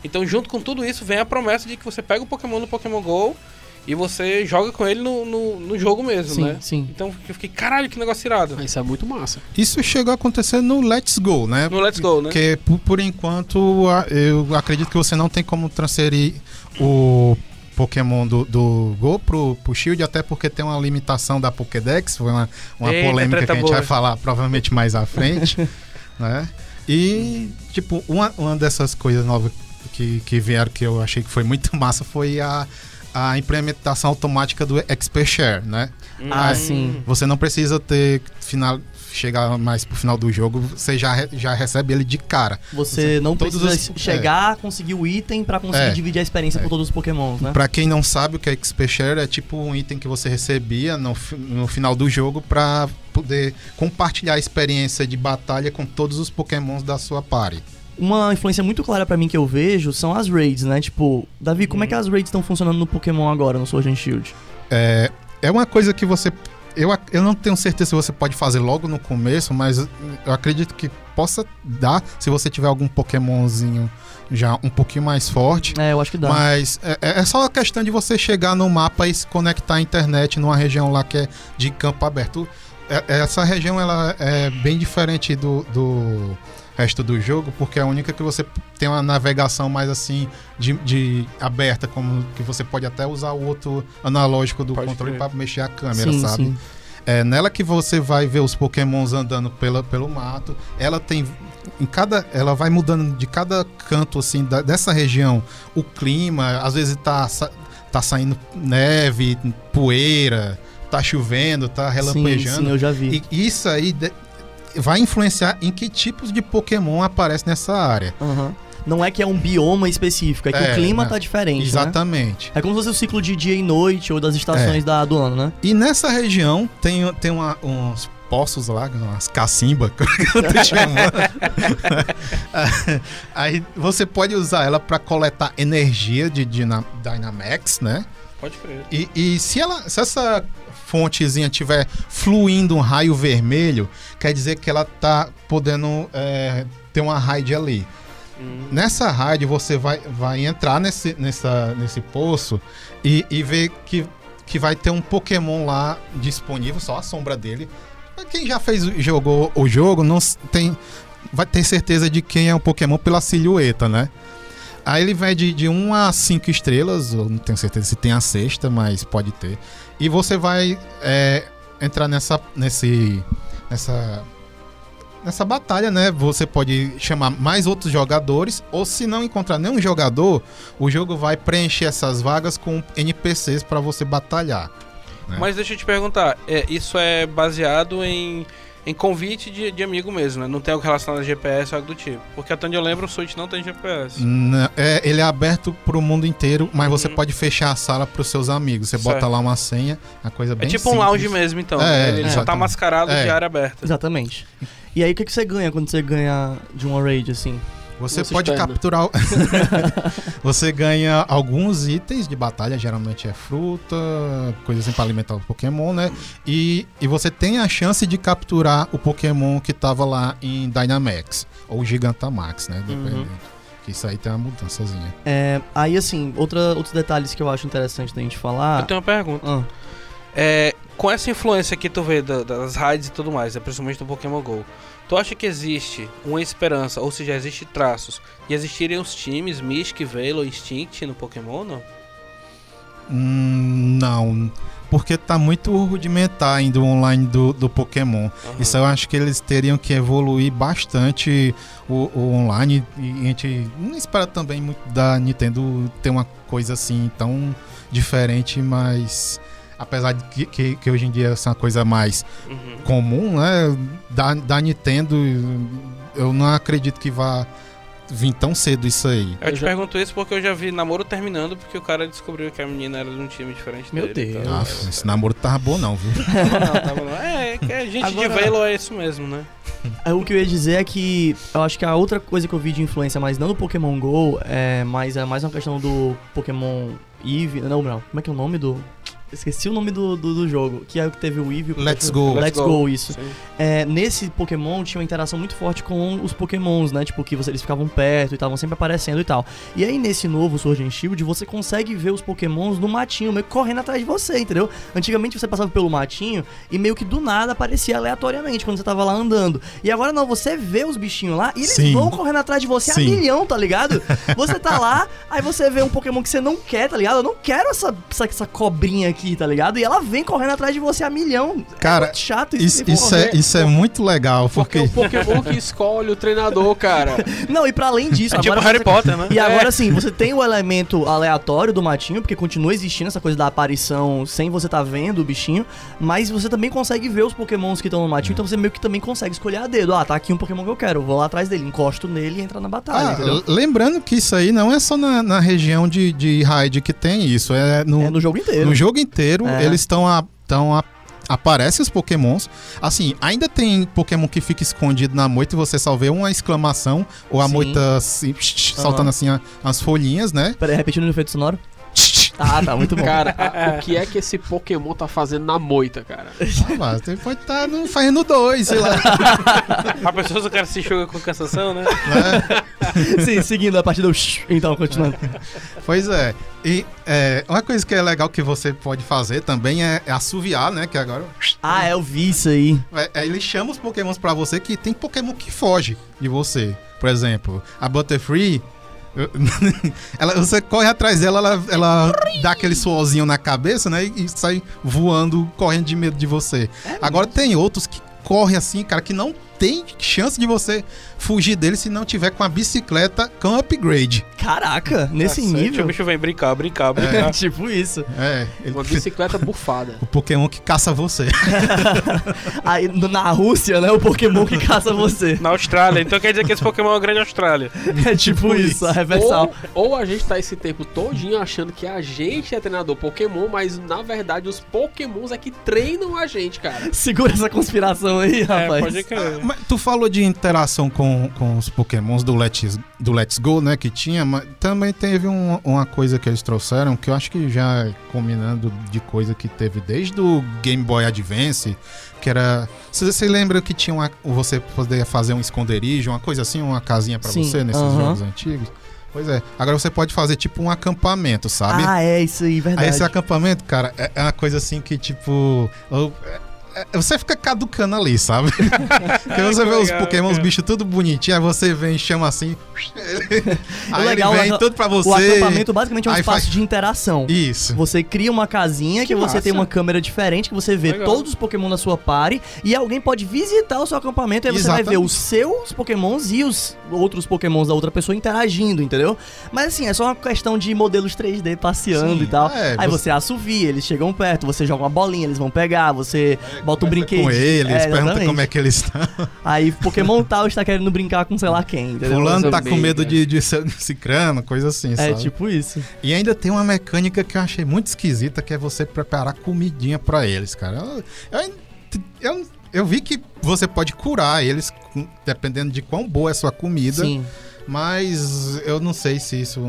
[SPEAKER 4] Então, junto com tudo isso, vem a promessa de que você pega o Pokémon no Pokémon GO e você joga com ele no, no, no jogo mesmo,
[SPEAKER 1] Sim,
[SPEAKER 4] né?
[SPEAKER 1] sim.
[SPEAKER 4] Então eu fiquei, caralho, que negócio irado.
[SPEAKER 2] Isso é muito massa.
[SPEAKER 3] Isso chegou a acontecer no Let's Go, né?
[SPEAKER 4] No Let's Go, né?
[SPEAKER 3] Porque por, por enquanto eu acredito que você não tem como transferir o Pokémon do, do Go pro, pro Shield, até porque tem uma limitação da Pokédex, foi uma, uma
[SPEAKER 4] Eita,
[SPEAKER 3] polêmica que a gente
[SPEAKER 4] boa.
[SPEAKER 3] vai falar provavelmente mais à frente, <laughs> né? E, tipo, uma, uma dessas coisas novas que, que vieram que eu achei que foi muito <laughs> massa foi a, a implementação automática do Expert Share, né?
[SPEAKER 1] Ah,
[SPEAKER 4] Hum.
[SPEAKER 1] sim.
[SPEAKER 3] Você não precisa ter final chegar mais pro final do jogo, você já, já recebe ele de cara.
[SPEAKER 1] Você não precisa
[SPEAKER 3] os-
[SPEAKER 1] chegar, conseguir o item pra conseguir
[SPEAKER 3] É.
[SPEAKER 1] dividir a experiência
[SPEAKER 3] É.
[SPEAKER 1] por todos os pokémons, né?
[SPEAKER 3] Pra quem não sabe o que é XP Share, é tipo um item que você recebia no, no final do jogo pra poder compartilhar a experiência de batalha com todos os pokémons da sua party.
[SPEAKER 1] Uma influência muito clara pra mim que eu vejo são as raids, né? Tipo, Davi, como é que as raids estão funcionando no Pokémon agora, no Sword and Shield?
[SPEAKER 3] É, é uma coisa que você. Eu, eu não tenho certeza se você pode fazer logo no começo, mas eu acredito que possa dar se você tiver algum Pokémonzinho já um pouquinho mais forte.
[SPEAKER 1] É, eu acho que dá.
[SPEAKER 3] Mas é, é só a questão de você chegar no mapa e se conectar à internet numa região lá que é de campo aberto. É- essa região ela é bem diferente do, do resto do jogo, porque é a única que você tem uma navegação mais assim de, de aberta, como que você pode até usar o outro analógico do
[SPEAKER 4] Pode
[SPEAKER 3] controle para mexer a câmera,
[SPEAKER 1] sim,
[SPEAKER 3] sabe?
[SPEAKER 1] sim.
[SPEAKER 3] É nela que você vai ver os pokémons andando pela, pelo mato. Ela tem. Em cada. Ela vai mudando de cada canto, assim, da- dessa região. O clima, às vezes tá, sa- tá saindo neve, poeira, tá chovendo, tá
[SPEAKER 1] Sim,
[SPEAKER 3] relampejando.
[SPEAKER 1] sim, eu já vi.
[SPEAKER 3] E isso aí de- vai influenciar em que tipos de Pokémon aparece nessa área.
[SPEAKER 1] Aham. não é que é um bioma específico, é que
[SPEAKER 3] É,
[SPEAKER 1] o clima
[SPEAKER 3] né?
[SPEAKER 1] tá diferente, né?
[SPEAKER 3] Exatamente.
[SPEAKER 1] É como se fosse o ciclo de dia e noite ou das estações da, do ano, né?
[SPEAKER 3] E nessa região tem, tem uma- uns poços lá, umas cacimbas, <laughs> que eu tô chamando. <laughs> Aí você pode usar ela para coletar energia de Dyna- Dynamax, né?
[SPEAKER 4] Pode crer.
[SPEAKER 3] E, e se, ela, se essa fontezinha tiver fluindo um raio vermelho, quer dizer que ela tá podendo é, ter uma raid ali.
[SPEAKER 4] Hum.
[SPEAKER 3] Nessa raid você vai, vai entrar nesse, nessa, nesse poço e, e ver que, que vai ter um Pokémon lá disponível, só a sombra dele. Quem já fez jogou o jogo não tem vai ter certeza de quem é o Pokémon pela silhueta, né? Aí ele vai de, de 1 a 5 estrelas, eu não tenho certeza se tem a sexta, mas pode ter. E você vai é, entrar nessa, nesse, nessa, nessa batalha, né? Você pode chamar mais outros jogadores, ou se não encontrar nenhum jogador, o jogo vai preencher essas vagas com NPCs para você batalhar. né?
[SPEAKER 4] Mas deixa eu te perguntar, é, isso é baseado em, em convite de, de amigo mesmo, né? Não tem algo relacionado a GPS ou algo do tipo. Porque até onde eu lembro, o Switch não tem GPS.
[SPEAKER 3] N- é, ele é aberto pro mundo inteiro, mas você
[SPEAKER 4] Uhum.
[SPEAKER 3] pode fechar a sala pros seus amigos. Você bota
[SPEAKER 4] Certo.
[SPEAKER 3] lá uma senha, a coisa
[SPEAKER 4] É
[SPEAKER 3] bem
[SPEAKER 4] tipo um
[SPEAKER 3] simples.
[SPEAKER 4] lounge mesmo, então.
[SPEAKER 3] É?
[SPEAKER 4] Ele só tá
[SPEAKER 3] exatamente.
[SPEAKER 4] mascarado
[SPEAKER 3] É.
[SPEAKER 4] de área aberta.
[SPEAKER 1] Exatamente. E aí, o que, que você ganha quando você ganha de uma raid, assim?
[SPEAKER 3] Você pode capturar. <laughs> você ganha alguns itens de batalha, geralmente é fruta, coisas assim pra alimentar o Pokémon, né? E, e você tem a chance de capturar o Pokémon que tava lá em Dynamax, ou Gigantamax, né? Dependendo. Que isso aí tem uma mudançazinha.
[SPEAKER 1] É, aí, assim, outra, outros detalhes que eu acho interessante da gente falar.
[SPEAKER 4] Eu tenho uma pergunta.
[SPEAKER 1] Ah,
[SPEAKER 4] É, com essa influência que tu vê da- das raids e tudo mais, né, principalmente do Pokémon GO, tu acha que existe uma esperança, ou seja, existe traços, de existirem os times Mystic, Veil, Instinct no Pokémon, não?
[SPEAKER 3] Hum, não. Porque tá muito rudimentar ainda o online do, do Pokémon.
[SPEAKER 4] Aham.
[SPEAKER 3] Isso eu acho que eles teriam que evoluir bastante o, o online. E a gente não espera também muito da Nintendo ter uma coisa assim tão diferente, mas apesar de que, que, que hoje em dia essa é uma coisa mais
[SPEAKER 4] Uhum.
[SPEAKER 3] comum, né? Da, da Nintendo, eu não acredito que vá vir tão cedo isso aí.
[SPEAKER 4] Eu
[SPEAKER 2] Eu
[SPEAKER 4] te
[SPEAKER 2] já-
[SPEAKER 4] pergunto isso porque eu já vi namoro terminando porque o cara descobriu que a menina era de um time diferente
[SPEAKER 1] Meu
[SPEAKER 4] dele.
[SPEAKER 1] Deus.
[SPEAKER 4] Então,
[SPEAKER 3] Nossa, esse namoro tava bom não, viu? <laughs>
[SPEAKER 4] Não, tava não. É, é que a gente
[SPEAKER 1] Agora-
[SPEAKER 4] de Veil é isso mesmo, né?
[SPEAKER 1] É, O que eu ia dizer é que eu acho que a outra coisa que eu vi de influência, mas não do Pokémon GO, é mais, é mais uma questão do Pokémon Eve. Não, não. Como é que é o nome do. Esqueci o nome do, do, do jogo. Que é o que teve o Eve. e o
[SPEAKER 3] Let's
[SPEAKER 1] Pokémon-
[SPEAKER 3] Go.
[SPEAKER 1] Let's Go, isso. É, nesse Pokémon tinha uma interação muito forte com os Pokémons, né? Tipo, que você, eles ficavam perto e estavam sempre aparecendo e tal. E aí nesse novo Sword and Shield, você consegue ver os Pokémons no matinho, meio que correndo atrás de você, entendeu? Antigamente você passava pelo matinho e meio que do nada aparecia aleatoriamente quando você tava lá andando. E agora não, você vê os bichinhos lá e eles
[SPEAKER 3] Sim.
[SPEAKER 1] vão correndo atrás de você a
[SPEAKER 3] Sim.
[SPEAKER 1] milhão, tá ligado? <laughs> Você tá lá, aí você vê um Pokémon que você não quer, tá ligado? Eu não quero essa, essa, essa cobrinha aqui, tá ligado? E ela vem correndo atrás de você a milhão.
[SPEAKER 3] Cara,
[SPEAKER 1] é muito chato
[SPEAKER 3] Isso,
[SPEAKER 1] isso.
[SPEAKER 3] isso, é, isso é muito legal,
[SPEAKER 2] Porque
[SPEAKER 3] porque.
[SPEAKER 2] o Pokémon que escolhe o treinador, cara. <laughs>
[SPEAKER 1] Não, e pra além disso,
[SPEAKER 4] É tipo
[SPEAKER 1] agora
[SPEAKER 4] Harry
[SPEAKER 1] você-
[SPEAKER 4] Potter, né?
[SPEAKER 1] E agora sim, você tem o elemento aleatório do matinho, porque continua existindo essa coisa da aparição sem você tá vendo o bichinho, mas você também consegue ver os pokémons que estão no matinho, então você meio que também consegue escolher a dedo. Ah, tá aqui um pokémon que eu quero, vou lá atrás dele, encosto nele e entra na batalha,
[SPEAKER 3] Ah, lembrando que isso aí não é só na, na região de, de raid que tem isso, é no,
[SPEAKER 1] É no jogo inteiro.
[SPEAKER 3] no jogo inteiro.
[SPEAKER 1] É.
[SPEAKER 3] Eles estão a, tão a, aparecem os pokémons. Assim, ainda tem pokémon que fica escondido na moita e você só vê uma exclamação ou a
[SPEAKER 1] Sim.
[SPEAKER 3] moita se- <laughs> saltando assim a- as folhinhas, né?
[SPEAKER 1] Pera aí, repetindo o efeito sonoro. Ah, tá, muito bom.
[SPEAKER 2] Cara, a- o que é que esse Pokémon tá fazendo na moita, cara?
[SPEAKER 3] Ah, mas você pode estar no, fazendo dois, sei lá. <laughs>
[SPEAKER 4] A pessoa o cara se enxuga com cansação, né?
[SPEAKER 3] né?
[SPEAKER 1] Sim, seguindo a partida. Então, continuando.
[SPEAKER 3] Pois é. E é, uma coisa que é legal que você pode fazer também é, é assoviar, né? Que agora.
[SPEAKER 1] Ah, eu vi isso aí.
[SPEAKER 3] É, é, ele chama os pokémons pra você que tem pokémon que foge de você. Por exemplo, a Butterfree. <laughs> ela, você corre atrás dela, ela, ela dá aquele suorzinho na cabeça, né? E, e sai voando, correndo de medo de você. Agora tem outros que correm assim, cara, que não tem chance de você fugir dele se não tiver com a bicicleta com upgrade.
[SPEAKER 1] Caraca, nesse
[SPEAKER 4] Cacete,
[SPEAKER 1] nível.
[SPEAKER 4] O bicho vem brincar, brincar, brincar.
[SPEAKER 1] É <laughs> tipo isso.
[SPEAKER 3] É, ele-
[SPEAKER 2] Uma <laughs> bicicleta bufada.
[SPEAKER 3] o Pokémon que caça você. <laughs>
[SPEAKER 1] Aí na Rússia, né? O Pokémon que caça você.
[SPEAKER 4] Na Austrália. Então quer dizer que esse Pokémon é uma grande Austrália.
[SPEAKER 1] É tipo isso, a reversal.
[SPEAKER 2] Ou, ou a gente tá esse tempo todinho achando que a gente é treinador Pokémon, mas na verdade os Pokémons é que treinam a gente, cara.
[SPEAKER 1] Segura essa conspiração aí,
[SPEAKER 4] É,
[SPEAKER 1] rapaz.
[SPEAKER 4] pode crer.
[SPEAKER 3] Mas tu falou de interação com, com os Pokémons do Let's, do Let's Go, né? Que tinha, mas também teve um- uma coisa que eles trouxeram que eu acho que já combinando de coisa que teve desde o Game Boy Advance, que era. Você, você lembra que tinha uma. Você poderia fazer um esconderijo, uma coisa assim, uma casinha pra
[SPEAKER 1] Sim,
[SPEAKER 3] você nesses jogos antigos? Pois é. Agora você pode fazer tipo um acampamento, sabe?
[SPEAKER 1] Ah, é isso aí, verdade.
[SPEAKER 3] Aí esse acampamento, cara, é é uma coisa assim que, tipo. eu- Você fica caducando ali, sabe? <laughs> Porque você vê os Pokémon, os bichos tudo bonitinho, aí você vem e chama assim. <laughs> aí
[SPEAKER 1] legal,
[SPEAKER 3] ele vem
[SPEAKER 1] o-
[SPEAKER 3] tudo pra você.
[SPEAKER 1] O acampamento basicamente é um espaço
[SPEAKER 3] faz-
[SPEAKER 1] de interação.
[SPEAKER 3] Isso.
[SPEAKER 1] Você cria uma casinha que,
[SPEAKER 2] Que
[SPEAKER 1] você
[SPEAKER 2] massa.
[SPEAKER 1] tem uma câmera diferente, que você vê
[SPEAKER 4] Legal.
[SPEAKER 1] todos os Pokémon da sua party, e alguém pode visitar o seu acampamento e aí você vai ver
[SPEAKER 3] Exatamente.
[SPEAKER 1] os seus Pokémons e os outros Pokémons da outra pessoa interagindo, entendeu? Mas assim, é só uma questão de modelos 3D passeando
[SPEAKER 3] Sim,
[SPEAKER 1] e tal.
[SPEAKER 3] é,
[SPEAKER 1] aí
[SPEAKER 3] você-
[SPEAKER 1] você assovia, eles chegam perto, você joga uma bolinha, eles vão pegar, você bota um brinquedo.
[SPEAKER 3] com eles,
[SPEAKER 1] É,
[SPEAKER 3] pergunta como é que eles estão.
[SPEAKER 1] Aí Pokémon tal está querendo brincar com sei lá quem, entendeu?
[SPEAKER 3] Fulano tá com medo de, de ser cicrano, coisa assim,
[SPEAKER 1] É
[SPEAKER 3] sabe?
[SPEAKER 1] tipo isso.
[SPEAKER 3] E ainda tem uma mecânica que eu achei muito esquisita, que é você preparar comidinha pra eles, cara. Eu, eu, eu, eu vi que você pode curar eles, dependendo de quão boa é a sua comida.
[SPEAKER 1] Sim.
[SPEAKER 3] Mas eu não sei se isso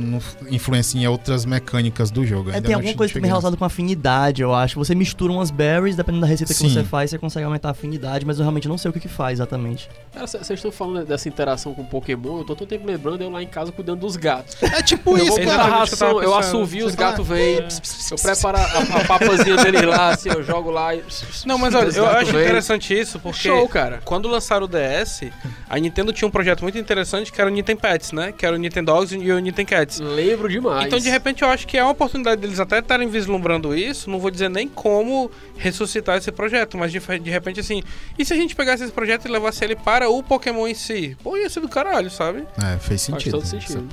[SPEAKER 3] influencia em outras mecânicas do jogo.
[SPEAKER 1] É,
[SPEAKER 3] ainda
[SPEAKER 1] tem alguma coisa também relacionada com afinidade, eu acho. Você mistura umas berries, dependendo da receita que
[SPEAKER 3] Sim.
[SPEAKER 1] você faz, você consegue aumentar a afinidade, mas eu realmente não sei o que, que faz exatamente.
[SPEAKER 2] Cara, vocês estão falando dessa interação com Pokémon, eu tô todo tempo lembrando eu lá em casa cuidando dos gatos.
[SPEAKER 3] É tipo
[SPEAKER 2] Eu
[SPEAKER 3] isso,
[SPEAKER 2] vou
[SPEAKER 3] cara.
[SPEAKER 4] que eu
[SPEAKER 2] ração, eu assovio, os
[SPEAKER 3] Você
[SPEAKER 2] gatos
[SPEAKER 3] tá-
[SPEAKER 2] vêm, eu preparo a, a papazinha deles lá, assim, eu jogo lá e...
[SPEAKER 4] Não, mas olha, eu acho
[SPEAKER 2] vêm.
[SPEAKER 4] interessante isso, porque
[SPEAKER 2] Show, cara.
[SPEAKER 4] quando lançaram o DS, a Nintendo tinha um projeto muito interessante que era o Nintendo Pets, né? Que era o Nintendo Dogs e o Nintendo Cats.
[SPEAKER 2] Lembro demais.
[SPEAKER 4] Então, de repente, eu acho que é uma oportunidade deles até estarem vislumbrando isso. Não vou dizer nem como ressuscitar esse projeto, mas de, de repente, assim, e se a gente pegasse esse projeto e levasse ele para o Pokémon em si? Pô, ia ser do caralho, sabe?
[SPEAKER 3] É, fez
[SPEAKER 2] Faz
[SPEAKER 3] sentido.
[SPEAKER 2] todo sentido.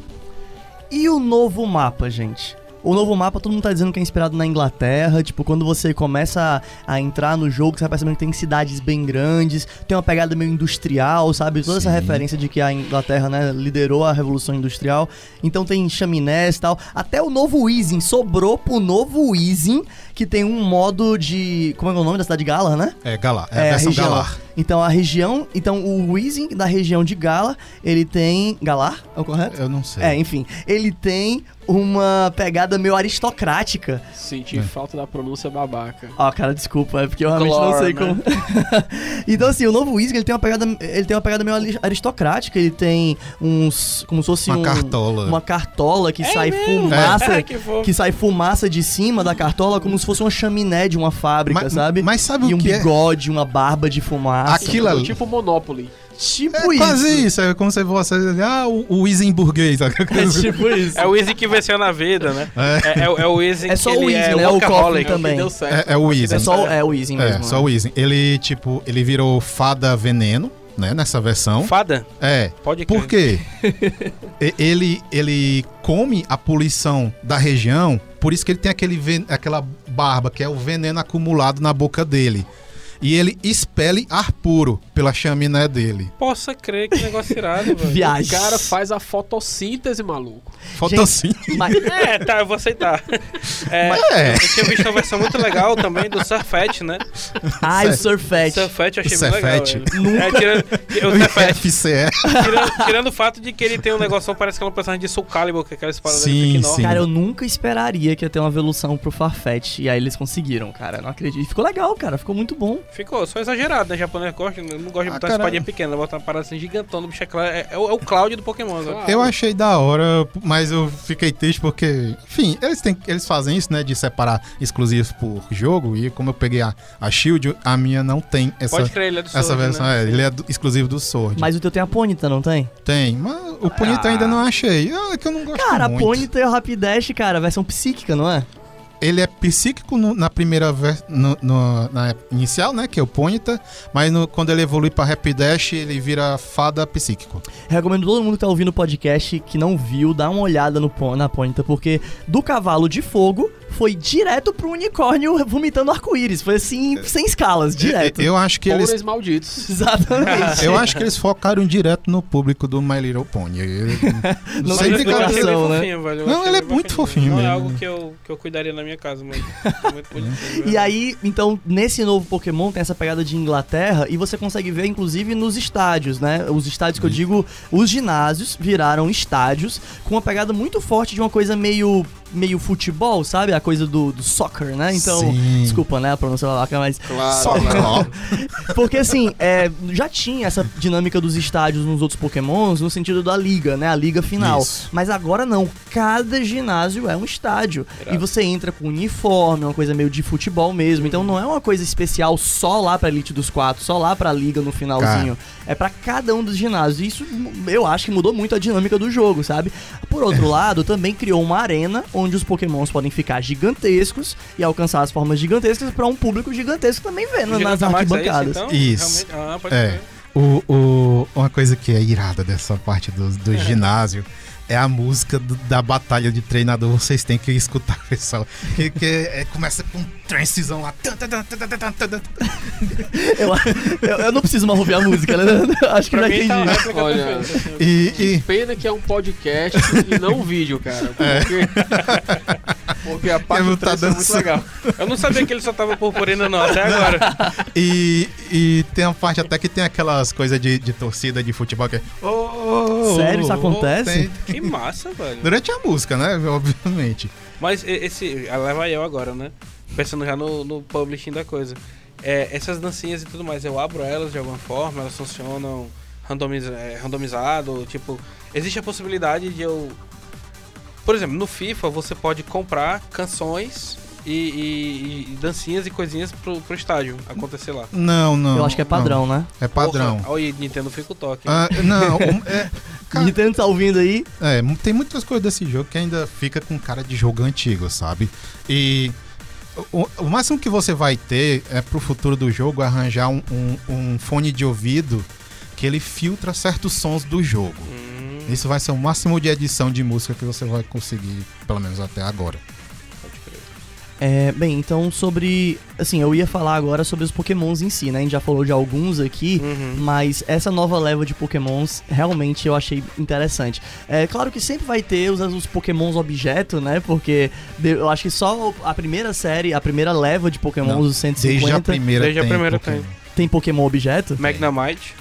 [SPEAKER 1] E o novo mapa, gente? O novo mapa, todo mundo tá dizendo que é inspirado na Inglaterra. Tipo, quando você começa a, a entrar no jogo, você vai percebendo que tem cidades bem grandes, tem uma pegada meio industrial, sabe? Toda essa
[SPEAKER 3] Sim.
[SPEAKER 1] referência de que a Inglaterra, né, liderou a Revolução Industrial. Então tem chaminés e tal. Até o novo Weezing sobrou pro novo Weezing, que tem um modo de. Como é que é o nome da cidade de Galar, né?
[SPEAKER 3] É, Galar. É, a versão. Galar.
[SPEAKER 1] Então a região. Então o Weezing da região de Galar, ele tem. Galar? É o correto?
[SPEAKER 3] Eu não sei.
[SPEAKER 1] É, enfim, ele tem uma pegada meio aristocrática.
[SPEAKER 2] Senti
[SPEAKER 3] É.
[SPEAKER 2] falta da pronúncia babaca.
[SPEAKER 1] Ó, cara, desculpa, é porque eu realmente não
[SPEAKER 2] Glor,
[SPEAKER 1] sei
[SPEAKER 2] né?
[SPEAKER 1] como. <laughs> então, assim, o novo Whisky, ele tem uma pegada, ele tem uma pegada meio aristocrática, ele tem uns como se fosse
[SPEAKER 3] Uma
[SPEAKER 1] um-
[SPEAKER 3] cartola.
[SPEAKER 1] uma cartola que sai
[SPEAKER 4] mesmo?
[SPEAKER 1] fumaça, <laughs>
[SPEAKER 4] É, que
[SPEAKER 1] sai fumaça de cima da cartola como se fosse uma chaminé de uma fábrica,
[SPEAKER 3] Mas-
[SPEAKER 1] sabe?
[SPEAKER 3] mas sabe
[SPEAKER 1] e
[SPEAKER 3] o
[SPEAKER 1] um
[SPEAKER 3] que é?
[SPEAKER 1] bigode, uma barba de fumaça.
[SPEAKER 3] Aquilo ali.
[SPEAKER 2] Tipo Monopoly.
[SPEAKER 1] Tipo
[SPEAKER 3] É quase isso. É como se você. Ah, o, o Weezing burguês.
[SPEAKER 1] É tipo isso.
[SPEAKER 4] É o Easy que venceu na vida, né? É, é, o- é o Easy
[SPEAKER 1] É só
[SPEAKER 4] que
[SPEAKER 1] o
[SPEAKER 4] ele
[SPEAKER 1] Easy,
[SPEAKER 4] é
[SPEAKER 1] né? O. Coffin
[SPEAKER 2] É
[SPEAKER 1] também.
[SPEAKER 2] deu certo.
[SPEAKER 3] É, é o Weezing.
[SPEAKER 1] É só, é o
[SPEAKER 3] É,
[SPEAKER 1] mesmo.
[SPEAKER 3] só
[SPEAKER 1] né?
[SPEAKER 3] o Weezing. Ele, tipo, ele virou fada veneno, né? Nessa versão.
[SPEAKER 4] Fada?
[SPEAKER 3] É.
[SPEAKER 4] Pode crer.
[SPEAKER 3] Por quê? Ele, ele come a poluição da região, por isso que ele tem aquele aquela barba, que é o veneno acumulado na boca dele. E ele expele ar puro pela chaminé dele.
[SPEAKER 4] Possa crer que negócio irado, <laughs> velho.
[SPEAKER 2] O
[SPEAKER 1] Viagem.
[SPEAKER 2] cara faz a fotossíntese, maluco.
[SPEAKER 3] Fotossíntese.
[SPEAKER 1] Mas, <laughs>
[SPEAKER 4] É, tá, eu vou aceitar. <laughs> É,
[SPEAKER 3] É.
[SPEAKER 4] Eu tinha visto uma versão muito legal também do Surfette, né?
[SPEAKER 1] ai, o Surfette.
[SPEAKER 4] Surfette eu achei
[SPEAKER 3] O
[SPEAKER 4] muito legal.
[SPEAKER 3] Surfette.
[SPEAKER 4] velho. É, tirando, o Surfette,
[SPEAKER 3] FCE.
[SPEAKER 4] tirando, tirando o fato de que ele tem um negócio, parece que é um personagem de Soul Calibur, que é aquela espada dele
[SPEAKER 3] Sim,
[SPEAKER 4] enorme.
[SPEAKER 3] sim.
[SPEAKER 1] Cara, eu nunca esperaria que ia ter uma evolução pro Farfetch. E aí eles conseguiram, cara. Não acredito. E ficou legal, cara. Ficou muito bom.
[SPEAKER 4] Ficou, só exagerado, né? Japonês gosta, não gosta de
[SPEAKER 3] Ah,
[SPEAKER 4] botar uma espadinha pequena, botar uma parada assim gigantona, bicho é, claro, é, é o, é o Cláudio do Pokémon agora.
[SPEAKER 2] Claro.
[SPEAKER 3] Eu achei da hora, mas eu fiquei triste porque, enfim, eles, têm, eles fazem isso, né, de separar exclusivos por jogo, e como eu peguei a, a Shield, a minha não tem essa,
[SPEAKER 4] Pode crer, ele é do
[SPEAKER 3] essa
[SPEAKER 4] Sword,
[SPEAKER 3] versão,
[SPEAKER 4] né?
[SPEAKER 3] é, ele é do- exclusivo do Sword.
[SPEAKER 1] Mas o teu tem a Ponyta, não tem?
[SPEAKER 3] Tem, mas o Ponyta
[SPEAKER 4] Ah.
[SPEAKER 3] ainda não achei, Ah, é que eu não gosto
[SPEAKER 1] Cara, a
[SPEAKER 3] muito.
[SPEAKER 1] Ponyta e o Rapidash, cara, versão psíquica, não é?
[SPEAKER 3] Ele é psíquico no- na primeira no- no- na inicial, né? Que é o Ponyta, mas no- quando ele evolui pra Rapidash, ele vira fada psíquico.
[SPEAKER 1] Recomendo todo mundo que tá ouvindo o podcast que não viu, dar uma olhada no, na Ponyta, porque do cavalo de fogo foi direto pro unicórnio vomitando arco-íris. Foi assim, sem escalas, direto.
[SPEAKER 3] Eu acho que eles.
[SPEAKER 2] Pobres malditos. <laughs>
[SPEAKER 1] Exatamente.
[SPEAKER 3] Eu acho que eles focaram direto no público do My Little Pony. Eu-
[SPEAKER 1] Não
[SPEAKER 3] Não sei
[SPEAKER 1] explicação,
[SPEAKER 3] brincadeira.
[SPEAKER 1] né?
[SPEAKER 4] fofinho, velho.
[SPEAKER 3] Não, ele é muito fofinho
[SPEAKER 4] Não é algo que eu, que eu cuidaria na minha casa, mas <laughs> é muito bonitinho.
[SPEAKER 1] E aí, então, nesse novo Pokémon tem essa pegada de Inglaterra e você consegue ver, inclusive, nos estádios, né? Os estádios que eu digo, os ginásios viraram estádios com uma pegada muito forte de uma coisa meio meio futebol, sabe? A coisa do, do soccer, né? Então,
[SPEAKER 3] Sim.
[SPEAKER 1] desculpa, né, a pronúncia babaca, mas
[SPEAKER 2] Claro. <laughs>
[SPEAKER 1] Porque assim, é, já tinha essa dinâmica dos estádios nos outros Pokémons no sentido da liga, né? A liga final.
[SPEAKER 3] Isso.
[SPEAKER 1] Mas agora não. Cada ginásio é um estádio. E você entra com uniforme, uma coisa meio de futebol mesmo. Então não é uma coisa especial só lá pra Elite dos Quatro, só lá pra liga no finalzinho. É pra cada um dos ginásios. E isso eu acho que mudou muito a dinâmica do jogo, sabe? Por outro lado, também criou uma arena onde os Pokémons podem ficar gigantescos e alcançar as formas gigantescas pra um público gigantesco também vendo nas
[SPEAKER 4] Gigantamax é isso,
[SPEAKER 1] arquibancadas.
[SPEAKER 4] então?
[SPEAKER 3] Isso.
[SPEAKER 4] Realmente- Ah, pode
[SPEAKER 3] É. O, o- uma coisa que é irada dessa parte do, do ginásio é a música do- da batalha de treinador. Vocês têm que escutar, <laughs> pessoal. Que, que é- começa com um transezão lá.
[SPEAKER 1] Eu, eu, eu não preciso mais ouvir a música, né? <laughs> Acho que
[SPEAKER 4] Pra
[SPEAKER 1] já
[SPEAKER 4] tá
[SPEAKER 1] entendi.
[SPEAKER 4] réplica
[SPEAKER 2] Olha,
[SPEAKER 4] assim.
[SPEAKER 3] E,
[SPEAKER 2] Que
[SPEAKER 3] e-
[SPEAKER 2] pena que é um podcast e não um vídeo, cara. Porque, porque a parte
[SPEAKER 3] Eu
[SPEAKER 2] do
[SPEAKER 3] tá
[SPEAKER 2] trecho é muito
[SPEAKER 3] dançando.
[SPEAKER 2] legal.
[SPEAKER 4] Eu não sabia que ele só tava purpurina não, até agora.
[SPEAKER 3] e, e tem a parte até que tem aquelas coisas de, de torcida de futebol que é. "Oh,
[SPEAKER 1] Sério, isso
[SPEAKER 3] oh",
[SPEAKER 1] acontece?
[SPEAKER 3] tem-
[SPEAKER 4] Que massa, velho.
[SPEAKER 3] durante a música, né? Obviamente.
[SPEAKER 4] Mas esse. Leva eu agora, né? Pensando já no, no publishing da coisa. É, essas dancinhas e tudo mais, eu abro elas de alguma forma, elas funcionam randomiza, é, randomizado, tipo. Existe a possibilidade de eu. Por exemplo, no FIFA você pode comprar canções e, e- e dancinhas e coisinhas pro, pro estádio acontecer lá.
[SPEAKER 3] Não, não.
[SPEAKER 1] Eu acho que é padrão, né?
[SPEAKER 3] não. É padrão.
[SPEAKER 4] Olha aí, Nintendo fica o toque.
[SPEAKER 3] Ah, não, é, <laughs> Cara-
[SPEAKER 1] Nintendo tá ouvindo aí?
[SPEAKER 3] É, tem muitas coisas desse jogo que ainda fica com cara de jogo antigo, sabe? E o, o máximo que você vai ter é pro futuro do jogo arranjar um, um- um fone de ouvido que ele filtra certos sons do jogo.
[SPEAKER 4] Hum,
[SPEAKER 3] Isso vai ser o máximo de edição de música que você vai conseguir, pelo menos até agora.
[SPEAKER 4] pode crer.
[SPEAKER 1] É, bem, então sobre. Assim, eu ia falar agora sobre os Pokémons em si, né? A gente já falou de alguns aqui.
[SPEAKER 4] Uhum.
[SPEAKER 1] Mas essa nova leva de Pokémons realmente eu achei interessante. É claro que sempre vai ter os, os Pokémons objeto, né? Porque eu acho que só a primeira série, a primeira leva de Pokémons,
[SPEAKER 3] Não,
[SPEAKER 1] os 150,
[SPEAKER 3] Desde a primeira
[SPEAKER 4] Desde a
[SPEAKER 3] tem
[SPEAKER 4] primeira
[SPEAKER 3] Pokémon.
[SPEAKER 1] tem Pokémon objeto.
[SPEAKER 4] Magnamite.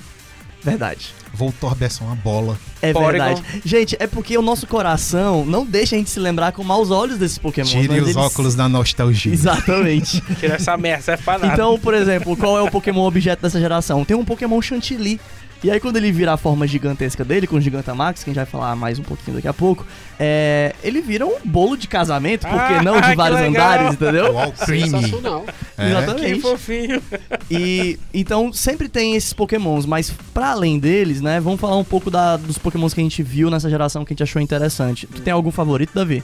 [SPEAKER 1] Verdade.
[SPEAKER 3] Voltorb é uma bola.
[SPEAKER 1] É
[SPEAKER 4] Porygon.
[SPEAKER 1] verdade. Gente, é porque o nosso coração não deixa a gente se lembrar com maus olhos desses Pokémons.
[SPEAKER 3] Tire
[SPEAKER 1] mas
[SPEAKER 3] os
[SPEAKER 1] eles-
[SPEAKER 3] óculos da nostalgia.
[SPEAKER 1] Exatamente. <laughs>
[SPEAKER 4] Tira essa merda, pra nada.
[SPEAKER 1] Então, por exemplo, qual é o Pokémon objeto dessa geração? Tem um Pokémon Chantilly. E aí, quando ele vira a forma gigantesca dele, com o Gigantamax, que a gente vai falar mais um pouquinho daqui a pouco, é... ele vira um bolo de casamento, por que
[SPEAKER 4] Ah,
[SPEAKER 1] não de
[SPEAKER 4] que
[SPEAKER 1] vários
[SPEAKER 4] legal.
[SPEAKER 1] andares, entendeu?
[SPEAKER 3] Creamy.
[SPEAKER 2] Sensacional.
[SPEAKER 3] É.
[SPEAKER 4] Que
[SPEAKER 1] Exatamente.
[SPEAKER 4] fofinho.
[SPEAKER 1] E então sempre tem esses Pokémons, mas pra além deles, né, vamos falar um pouco da- dos Pokémons que a gente viu nessa geração que a gente achou interessante. Tu tem algum favorito, Davi?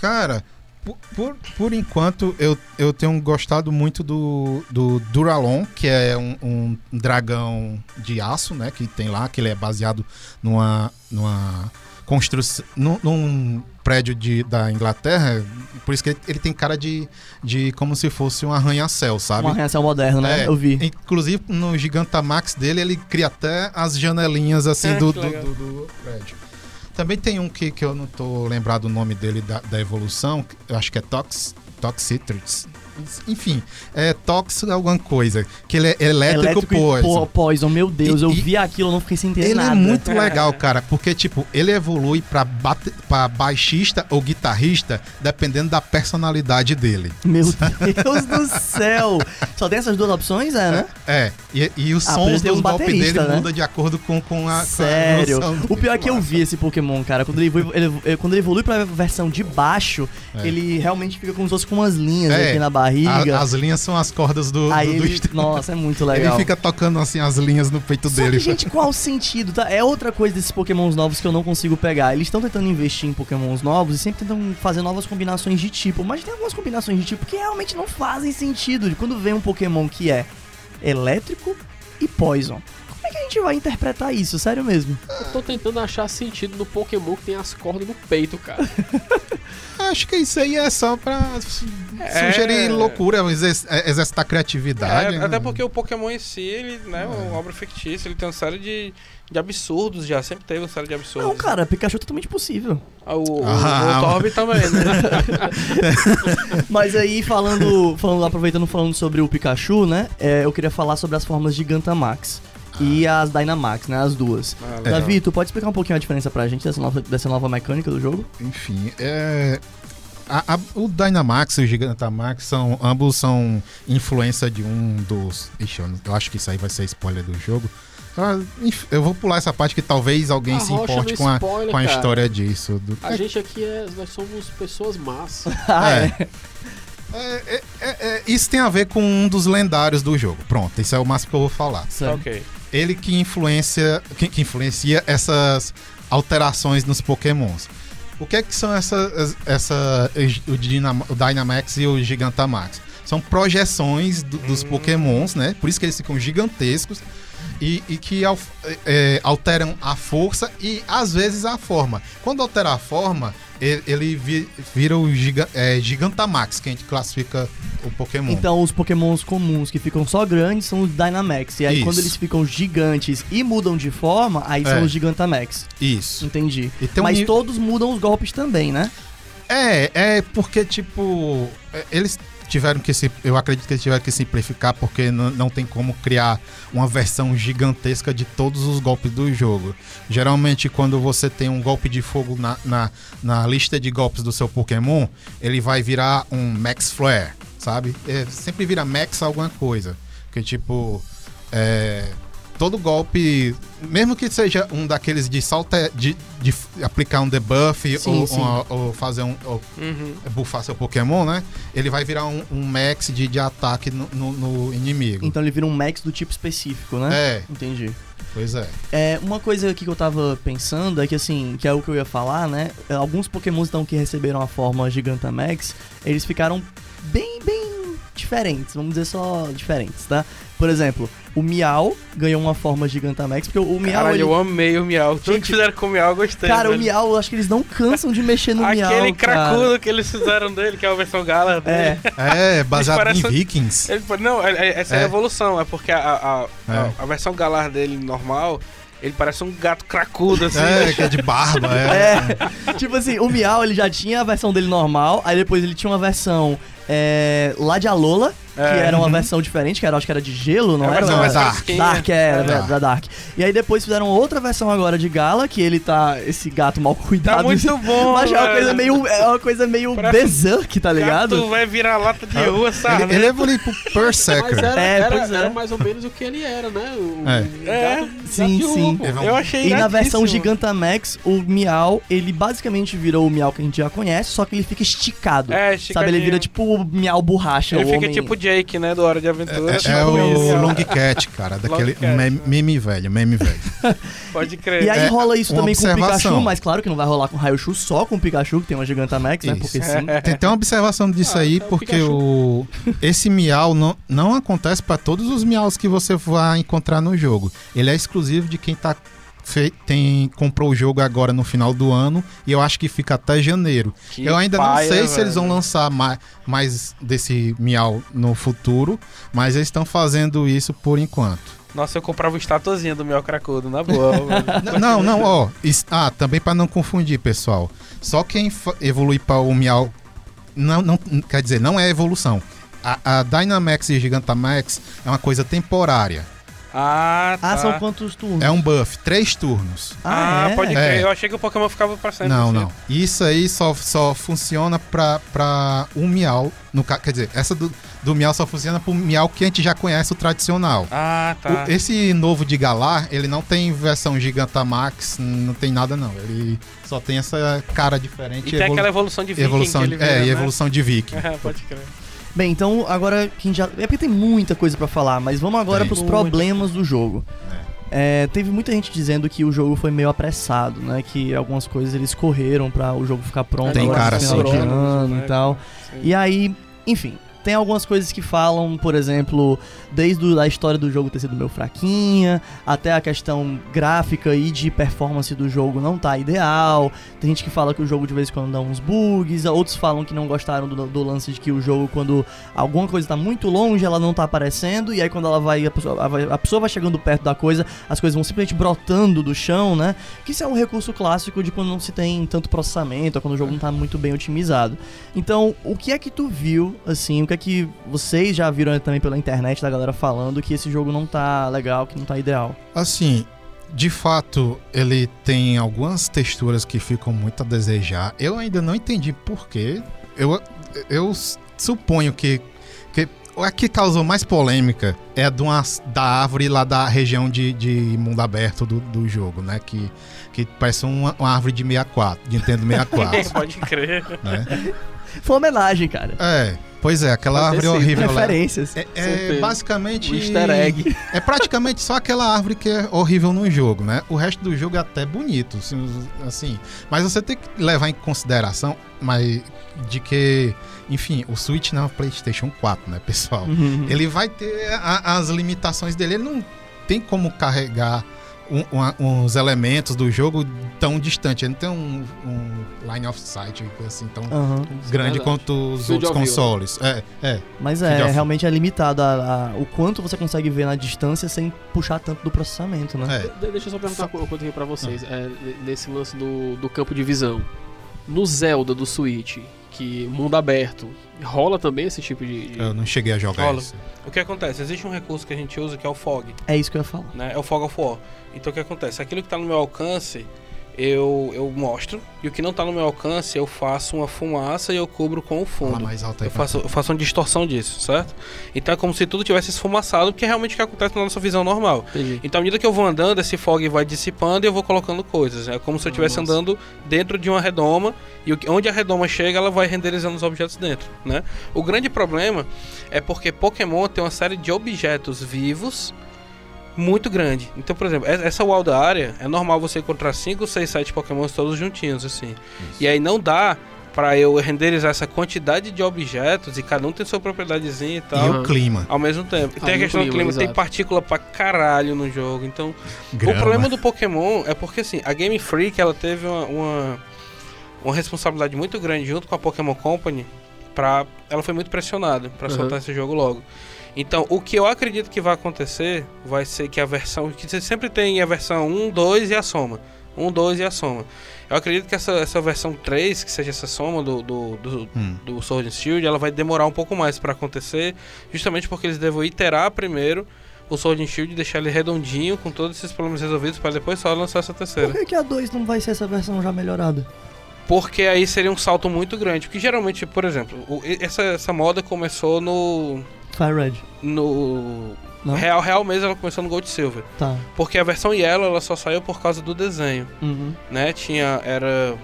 [SPEAKER 3] Cara, por, por, por enquanto eu, eu tenho gostado muito do, do Duralon, que é um, um dragão de aço, né? Que tem lá, que ele é baseado numa, numa construção. Num, num prédio de, da Inglaterra. Por isso que ele, ele tem cara de, de como se fosse um arranha-céu, sabe?
[SPEAKER 1] Um arranha-céu moderno, né?
[SPEAKER 3] É,
[SPEAKER 1] Eu vi.
[SPEAKER 3] Inclusive, no Gigantamax dele, ele cria até as janelinhas assim
[SPEAKER 4] Ah,
[SPEAKER 3] do, do, do- do prédio. Também tem um que, que eu não tô lembrado o nome dele da, da evolução, eu acho que é Tox, Toxitrix. Enfim, é Tox alguma coisa. Que ele é elétrico,
[SPEAKER 1] e
[SPEAKER 3] poison.
[SPEAKER 1] po- Poison, meu Deus,
[SPEAKER 3] E-
[SPEAKER 1] eu
[SPEAKER 3] e-
[SPEAKER 1] vi aquilo, eu não fiquei sem entender
[SPEAKER 3] Ele
[SPEAKER 1] nada.
[SPEAKER 3] é muito <laughs> legal, cara, porque, tipo, ele evolui pra, bate- pra baixista ou guitarrista, dependendo da personalidade dele.
[SPEAKER 1] Meu Deus do céu! Só tem essas duas opções, é, né?
[SPEAKER 3] É, e, e os
[SPEAKER 1] Ah,
[SPEAKER 3] sons
[SPEAKER 1] ele
[SPEAKER 3] dos
[SPEAKER 1] um
[SPEAKER 3] golpes dele
[SPEAKER 1] né?
[SPEAKER 3] muda de acordo com, com a, com a
[SPEAKER 1] Sério.
[SPEAKER 3] evolução do
[SPEAKER 1] O pior é que eu vi esse Pokémon, cara. Quando ele evolui, ele- ele- quando ele evolui pra versão de baixo,
[SPEAKER 3] É.
[SPEAKER 1] ele realmente fica como se fosse com umas linhas
[SPEAKER 3] É,
[SPEAKER 1] aqui na
[SPEAKER 3] e-
[SPEAKER 1] barriga.
[SPEAKER 3] A- as linhas são as cordas do,
[SPEAKER 1] Aí
[SPEAKER 3] do, do
[SPEAKER 1] ele, nossa, é muito
[SPEAKER 3] Ele
[SPEAKER 1] legal.
[SPEAKER 3] fica tocando assim as linhas no peito
[SPEAKER 1] Só
[SPEAKER 3] dele.
[SPEAKER 1] que, gente, qual o sentido, tá? É outra coisa desses pokémons novos que eu não consigo pegar. Eles estão tentando investir em pokémons novos e sempre tentam fazer novas combinações de tipo. Mas tem algumas combinações de tipo que realmente não fazem sentido. Quando vem um pokémon que é elétrico e poison. Como é que a gente vai interpretar isso? Sério mesmo.
[SPEAKER 2] Eu tô tentando achar sentido no Pokémon que tem as cordas no peito, cara. <laughs>
[SPEAKER 3] Acho que isso aí é só pra
[SPEAKER 4] É.
[SPEAKER 3] sugerir loucura, exer- exercitar criatividade.
[SPEAKER 4] É,
[SPEAKER 3] né?
[SPEAKER 4] até porque o Pokémon em si, ele, né, é uma obra fictícia, ele tem uma série de, de absurdos já, sempre teve uma série de absurdos.
[SPEAKER 1] Não, cara, Pikachu é totalmente possível.
[SPEAKER 4] Ah, O, o,
[SPEAKER 3] Ah,
[SPEAKER 4] o Torb também, né? <laughs>
[SPEAKER 1] Mas aí, falando, falando, aproveitando falando sobre o Pikachu, né? é, eu queria falar sobre as formas Gigantamax. E as Dynamax, né? As duas.
[SPEAKER 4] Ah.
[SPEAKER 1] Davi, tu pode explicar um pouquinho a diferença pra gente dessa nova, dessa nova mecânica do jogo?
[SPEAKER 3] Enfim, é. a- a- o Dynamax e o Gigantamax são. Ambos são influência de um dos. Ixi, eu, eu acho que isso aí vai ser spoiler do jogo. Ah, Eu vou pular essa parte que talvez alguém se
[SPEAKER 2] Arrocha
[SPEAKER 3] importe
[SPEAKER 2] no
[SPEAKER 3] com a,
[SPEAKER 2] spoiler,
[SPEAKER 3] com a
[SPEAKER 2] cara.
[SPEAKER 3] história disso. do-
[SPEAKER 2] A gente aqui é. Nós somos pessoas más. <laughs>
[SPEAKER 1] Ah,
[SPEAKER 3] É. É, é, é, é, isso tem a ver com um dos lendários do jogo. Pronto, isso é o máximo que eu vou falar.
[SPEAKER 1] Certo.
[SPEAKER 4] ok.
[SPEAKER 3] Ele que influencia, que, que influencia essas alterações nos Pokémons. O que é que são essas, essa, o, Dynam- o Dynamax e o Gigantamax? São projeções do- dos Pokémons, né? Por isso que eles ficam gigantescos e, e que al- é, alteram a força e às vezes a forma. Quando altera a forma, ele, ele vi- vira o giga, é, Gigantamax, que a gente classifica o Pokémon.
[SPEAKER 1] Então, os pokémons comuns que ficam só grandes são os Dynamax. E aí,
[SPEAKER 3] Isso.
[SPEAKER 1] quando eles ficam gigantes e mudam de forma, aí são
[SPEAKER 3] É.
[SPEAKER 1] os Gigantamax.
[SPEAKER 3] Isso.
[SPEAKER 1] Entendi.
[SPEAKER 3] Um
[SPEAKER 1] Mas todos mudam os golpes também, né?
[SPEAKER 3] É, é porque, tipo, é, eles tiveram que se. Eu acredito que eles tiveram que simplificar, porque não tem como criar uma versão gigantesca de todos os golpes do jogo. Geralmente, quando você tem um golpe de fogo na, na, na lista de golpes do seu Pokémon, ele vai virar um Max Flare, sabe? É, sempre vira Max alguma coisa. Que, tipo. É, todo golpe, mesmo que seja um daqueles de salta, de, de aplicar um debuff
[SPEAKER 1] Sim,
[SPEAKER 3] ou,
[SPEAKER 1] sim.
[SPEAKER 3] ou- ou fazer um ou
[SPEAKER 4] Uhum.
[SPEAKER 3] buffar seu Pokémon, né? Ele vai virar um, um max de, de ataque no, no- no inimigo.
[SPEAKER 1] Então ele vira um Max do tipo específico, né?
[SPEAKER 3] É,
[SPEAKER 1] Entendi.
[SPEAKER 3] pois é.
[SPEAKER 1] É, uma coisa aqui que eu tava pensando é que assim, que é o que eu ia falar, né? Alguns pokémons então que receberam a forma Gigantamax, eles ficaram bem, bem diferentes, vamos dizer só diferentes, tá? Por exemplo, o Miau ganhou uma forma Gigantamax, porque o Miau
[SPEAKER 4] Caralho,
[SPEAKER 1] ele...
[SPEAKER 4] eu amei o Miau. Tudo
[SPEAKER 1] Gente,
[SPEAKER 4] que fizeram com o Miau, eu gostei.
[SPEAKER 1] Cara, o. Miau, eu acho que eles não cansam de mexer no Miau,
[SPEAKER 4] Aquele
[SPEAKER 1] cara.
[SPEAKER 4] cracudo que eles fizeram dele, que é a versão gala
[SPEAKER 1] É,
[SPEAKER 4] dele.
[SPEAKER 3] É, baseado
[SPEAKER 4] parece
[SPEAKER 3] em Vikings.
[SPEAKER 4] Ele, não, é- é- essa é. a
[SPEAKER 3] É.
[SPEAKER 4] evolução, é porque a, a, a,
[SPEAKER 3] É.
[SPEAKER 4] a versão galar dele normal, ele parece um gato cracudo, assim.
[SPEAKER 3] É, que é de barba, <laughs> é.
[SPEAKER 1] É, tipo assim, o Miau ele já tinha a versão dele normal, aí depois ele tinha uma versão é, lá de Alola, que
[SPEAKER 4] É.
[SPEAKER 1] era uma versão diferente, que era, acho que era de gelo, não
[SPEAKER 4] É
[SPEAKER 1] era?
[SPEAKER 4] versão
[SPEAKER 3] Não,
[SPEAKER 4] mais
[SPEAKER 3] é Dark.
[SPEAKER 1] Dark, era,
[SPEAKER 4] É.
[SPEAKER 1] da- da Dark. E aí depois fizeram outra versão agora de Gala, que ele tá, esse gato mal <laughs> cuidado.
[SPEAKER 4] Tá muito bom,
[SPEAKER 1] Mas é uma coisa meio, é uma coisa meio
[SPEAKER 4] Parece
[SPEAKER 1] berserk, tá ligado?
[SPEAKER 4] Gato vai virar lata de rua, sabe?
[SPEAKER 3] Ele, ele evoluiu pro
[SPEAKER 2] Mas
[SPEAKER 3] Berserker.
[SPEAKER 2] era,
[SPEAKER 1] É,
[SPEAKER 2] era,
[SPEAKER 1] pois é.
[SPEAKER 2] era mais ou menos o que ele era, né? O,
[SPEAKER 3] É.
[SPEAKER 2] o
[SPEAKER 4] É,
[SPEAKER 2] gato-
[SPEAKER 1] sim,
[SPEAKER 2] gato de rua,
[SPEAKER 1] sim.
[SPEAKER 4] Eu achei
[SPEAKER 1] E na versão. Gigantamax, o Miau, ele basicamente virou o Miau que a gente já conhece, só que ele fica esticado.
[SPEAKER 4] É,
[SPEAKER 1] Sabe, ele
[SPEAKER 4] esticadinho.
[SPEAKER 1] vira tipo o Miau borracha.
[SPEAKER 4] Ele
[SPEAKER 1] o
[SPEAKER 4] fica
[SPEAKER 1] homem...
[SPEAKER 4] tipo Jake, né, do Hora de Aventura.
[SPEAKER 3] É,
[SPEAKER 4] tipo
[SPEAKER 3] é o
[SPEAKER 4] isso.
[SPEAKER 3] Long Cat, cara, daquele
[SPEAKER 4] Cat,
[SPEAKER 3] meme,
[SPEAKER 4] né?
[SPEAKER 3] meme velho, meme velho. <laughs>
[SPEAKER 4] Pode crer.
[SPEAKER 1] E aí
[SPEAKER 3] É,
[SPEAKER 1] rola isso também com o Pikachu, mas claro que não vai rolar com o Raichu, só com o Pikachu, que tem uma Gigantamax, né?
[SPEAKER 3] Isso.
[SPEAKER 1] Porque sim.
[SPEAKER 3] Tem até uma observação disso
[SPEAKER 2] Ah,
[SPEAKER 3] aí,
[SPEAKER 2] é o
[SPEAKER 3] porque
[SPEAKER 2] Pikachu.
[SPEAKER 3] o esse miau não, não acontece para todos os miaus que você vai encontrar no jogo. Ele é exclusivo de quem tá tem comprou o jogo agora no final do ano e eu acho que fica até janeiro.
[SPEAKER 4] Que
[SPEAKER 3] eu ainda
[SPEAKER 4] paia,
[SPEAKER 3] não sei se eles vão
[SPEAKER 4] velho.
[SPEAKER 3] lançar mais, mais desse miau no futuro, mas eles estão fazendo isso por enquanto.
[SPEAKER 4] Nossa, eu comprava o estatuazinha do Miau Cracudo, na boa. <laughs> velho.
[SPEAKER 3] Não, não, ó. Ah, também para não confundir, pessoal. Só quem evolui para o Miau. Não, não, quer dizer, não é evolução. A, a Dynamax e Gigantamax é uma coisa temporária.
[SPEAKER 4] Ah, tá.
[SPEAKER 1] Ah, são quantos turnos?
[SPEAKER 3] É um buff, três turnos.
[SPEAKER 4] Ah,
[SPEAKER 1] é?
[SPEAKER 4] pode
[SPEAKER 3] É.
[SPEAKER 4] crer. Eu achei que o Pokémon ficava pra sempre.
[SPEAKER 3] Não,
[SPEAKER 4] assim.
[SPEAKER 3] não. Isso aí só, só funciona pra, pra um Miau. No, quer dizer, essa do, do Miau só funciona pro Miau que a gente já conhece, o tradicional.
[SPEAKER 4] Ah, tá.
[SPEAKER 3] O- esse novo de Galar, ele não tem versão Gigantamax, não tem nada não. Ele só tem essa cara diferente.
[SPEAKER 4] E tem
[SPEAKER 3] evolu-
[SPEAKER 4] aquela evolução de Viking
[SPEAKER 3] evolução
[SPEAKER 4] que
[SPEAKER 3] de,
[SPEAKER 4] ele vira,
[SPEAKER 3] é, e
[SPEAKER 4] né?
[SPEAKER 3] evolução de Viking. <laughs>
[SPEAKER 4] É, pode crer.
[SPEAKER 1] Bem, então agora que a gente já. É porque tem muita coisa pra falar, mas vamos agora
[SPEAKER 3] Tem.
[SPEAKER 1] pros
[SPEAKER 2] Muito.
[SPEAKER 1] problemas do jogo. É, teve muita gente dizendo que o jogo foi meio apressado, né? Que algumas coisas eles correram pra o jogo ficar pronto
[SPEAKER 3] Tem
[SPEAKER 1] agora
[SPEAKER 3] cara assim,
[SPEAKER 1] de
[SPEAKER 3] né?
[SPEAKER 1] ano e tal.
[SPEAKER 4] Sim.
[SPEAKER 1] E aí, enfim, tem algumas coisas que falam, por exemplo, desde a história do jogo ter sido meio fraquinha, até a questão gráfica e de performance do jogo não tá ideal. Tem gente que fala que o jogo de vez em quando dá uns bugs, outros falam que não gostaram do, do lance de que o jogo, quando alguma coisa tá muito longe, ela não tá aparecendo, e aí quando ela vai a, pessoa, a pessoa vai chegando perto da coisa, as coisas vão simplesmente brotando do chão, né? Que isso é um recurso clássico de quando não se tem tanto processamento, ou quando o jogo não tá muito bem otimizado. Então, o que é que tu viu, assim, o que é que vocês já viram também pela internet da galera falando que esse jogo não tá legal, que não tá ideal?
[SPEAKER 3] Assim, de fato, ele tem algumas texturas que ficam muito a desejar. Eu ainda não entendi por quê. Eu, eu suponho que, que a que causou mais polêmica é a de uma, da árvore lá da região de, de mundo aberto do, do jogo, né? Que, que parece uma, uma árvore de 64, de Nintendo 64, <laughs>
[SPEAKER 4] Pode crer.
[SPEAKER 3] né?
[SPEAKER 1] Foi uma homenagem, cara.
[SPEAKER 3] É, pois é, aquela árvore
[SPEAKER 2] sido.
[SPEAKER 3] horrível lá.
[SPEAKER 1] Referências.
[SPEAKER 3] É, é basicamente.
[SPEAKER 2] Um easter egg. <laughs>
[SPEAKER 3] É praticamente só aquela árvore que é horrível no jogo, né? O resto do jogo é até bonito, assim, assim. Mas você tem que levar em consideração mas, de que, enfim, o Switch não é um PlayStation 4, né, pessoal?
[SPEAKER 1] Uhum.
[SPEAKER 3] Ele vai ter a- as limitações dele. Ele não tem como carregar um- uma- uns elementos do jogo tão distante. Ele não tem um, um line of sight assim tão grande
[SPEAKER 2] verdade.
[SPEAKER 3] quanto os
[SPEAKER 2] Field
[SPEAKER 3] outros
[SPEAKER 2] view.
[SPEAKER 3] consoles. É, é.
[SPEAKER 1] Mas
[SPEAKER 3] Field
[SPEAKER 1] é,
[SPEAKER 3] of-
[SPEAKER 1] realmente é limitado a, a- o quanto você consegue ver na distância sem puxar tanto do processamento, né?
[SPEAKER 3] é.
[SPEAKER 2] De- Deixa eu só perguntar uma coisa aqui pra vocês. É, nesse lance do, do campo de visão. No Zelda do Switch, que mundo aberto, rola também esse tipo de. de-
[SPEAKER 3] Eu não cheguei a jogar
[SPEAKER 4] Rola.
[SPEAKER 3] isso.
[SPEAKER 4] O que acontece? Existe um recurso que a gente usa que é o fog,
[SPEAKER 1] É isso que eu ia falar.
[SPEAKER 4] né? É o fog of war. Então o que acontece? Aquilo que tá no meu alcance, eu, eu mostro. E o que não tá no meu alcance, eu faço uma fumaça e eu cubro com o
[SPEAKER 3] Fala
[SPEAKER 4] fundo.
[SPEAKER 3] mais alto aí.
[SPEAKER 4] Eu faço, eu faço uma distorção disso, certo? Então é como se tudo tivesse esfumaçado, porque é realmente o que acontece na nossa visão normal.
[SPEAKER 2] Entendi.
[SPEAKER 4] Então, à medida que eu vou andando, esse fog vai dissipando e eu vou colocando coisas. É como se eu estivesse andando dentro de uma redoma e que- onde a redoma chega, ela vai renderizando os objetos dentro, né? O grande problema é porque Pokémon tem uma série de objetos vivos muito grande. Então, por exemplo, es- essa wild área é normal você encontrar 5, 6, 7 Pokémons todos juntinhos assim. E aí não dá pra eu renderizar essa quantidade de objetos e cada um tem sua propriedadezinha e
[SPEAKER 3] E
[SPEAKER 4] tal.
[SPEAKER 3] o clima.
[SPEAKER 4] Ao mesmo tempo.
[SPEAKER 2] Ah,
[SPEAKER 4] tem a
[SPEAKER 2] e o
[SPEAKER 4] questão do
[SPEAKER 2] clima,
[SPEAKER 4] clima, tem
[SPEAKER 2] exato.
[SPEAKER 4] partícula pra caralho no jogo. Então,
[SPEAKER 3] Grama.
[SPEAKER 4] o problema do Pokémon é porque assim, a Game Freak ela teve uma, uma, uma responsabilidade muito grande junto com a Pokémon Company pra. Ela foi muito pressionada pra
[SPEAKER 2] Uhum.
[SPEAKER 4] soltar esse jogo logo. Então, o que eu acredito que vai acontecer vai ser que a versão. Que você sempre tem a versão 1, 2 e a soma. 1, 2 e a soma. Eu acredito que essa, essa versão 3, que seja essa soma do, do, do,
[SPEAKER 3] Hum.
[SPEAKER 4] do Sword and Shield, ela vai demorar um pouco mais pra acontecer, justamente porque eles devem iterar primeiro o Sword and Shield, deixar ele redondinho com todos esses problemas resolvidos para depois só lançar essa
[SPEAKER 1] Por
[SPEAKER 4] terceira.
[SPEAKER 1] que, que a 2 não vai ser essa versão já melhorada?
[SPEAKER 4] Porque aí seria um salto muito grande, porque geralmente, por exemplo, o- e- essa, essa moda começou no
[SPEAKER 1] Fire Red.
[SPEAKER 4] no
[SPEAKER 1] Não?
[SPEAKER 4] real real mesmo, ela começou no Gold Silver,
[SPEAKER 1] Tá.
[SPEAKER 4] porque a versão Yellow ela só saiu por causa do desenho,
[SPEAKER 1] Uhum.
[SPEAKER 4] né? Tinha era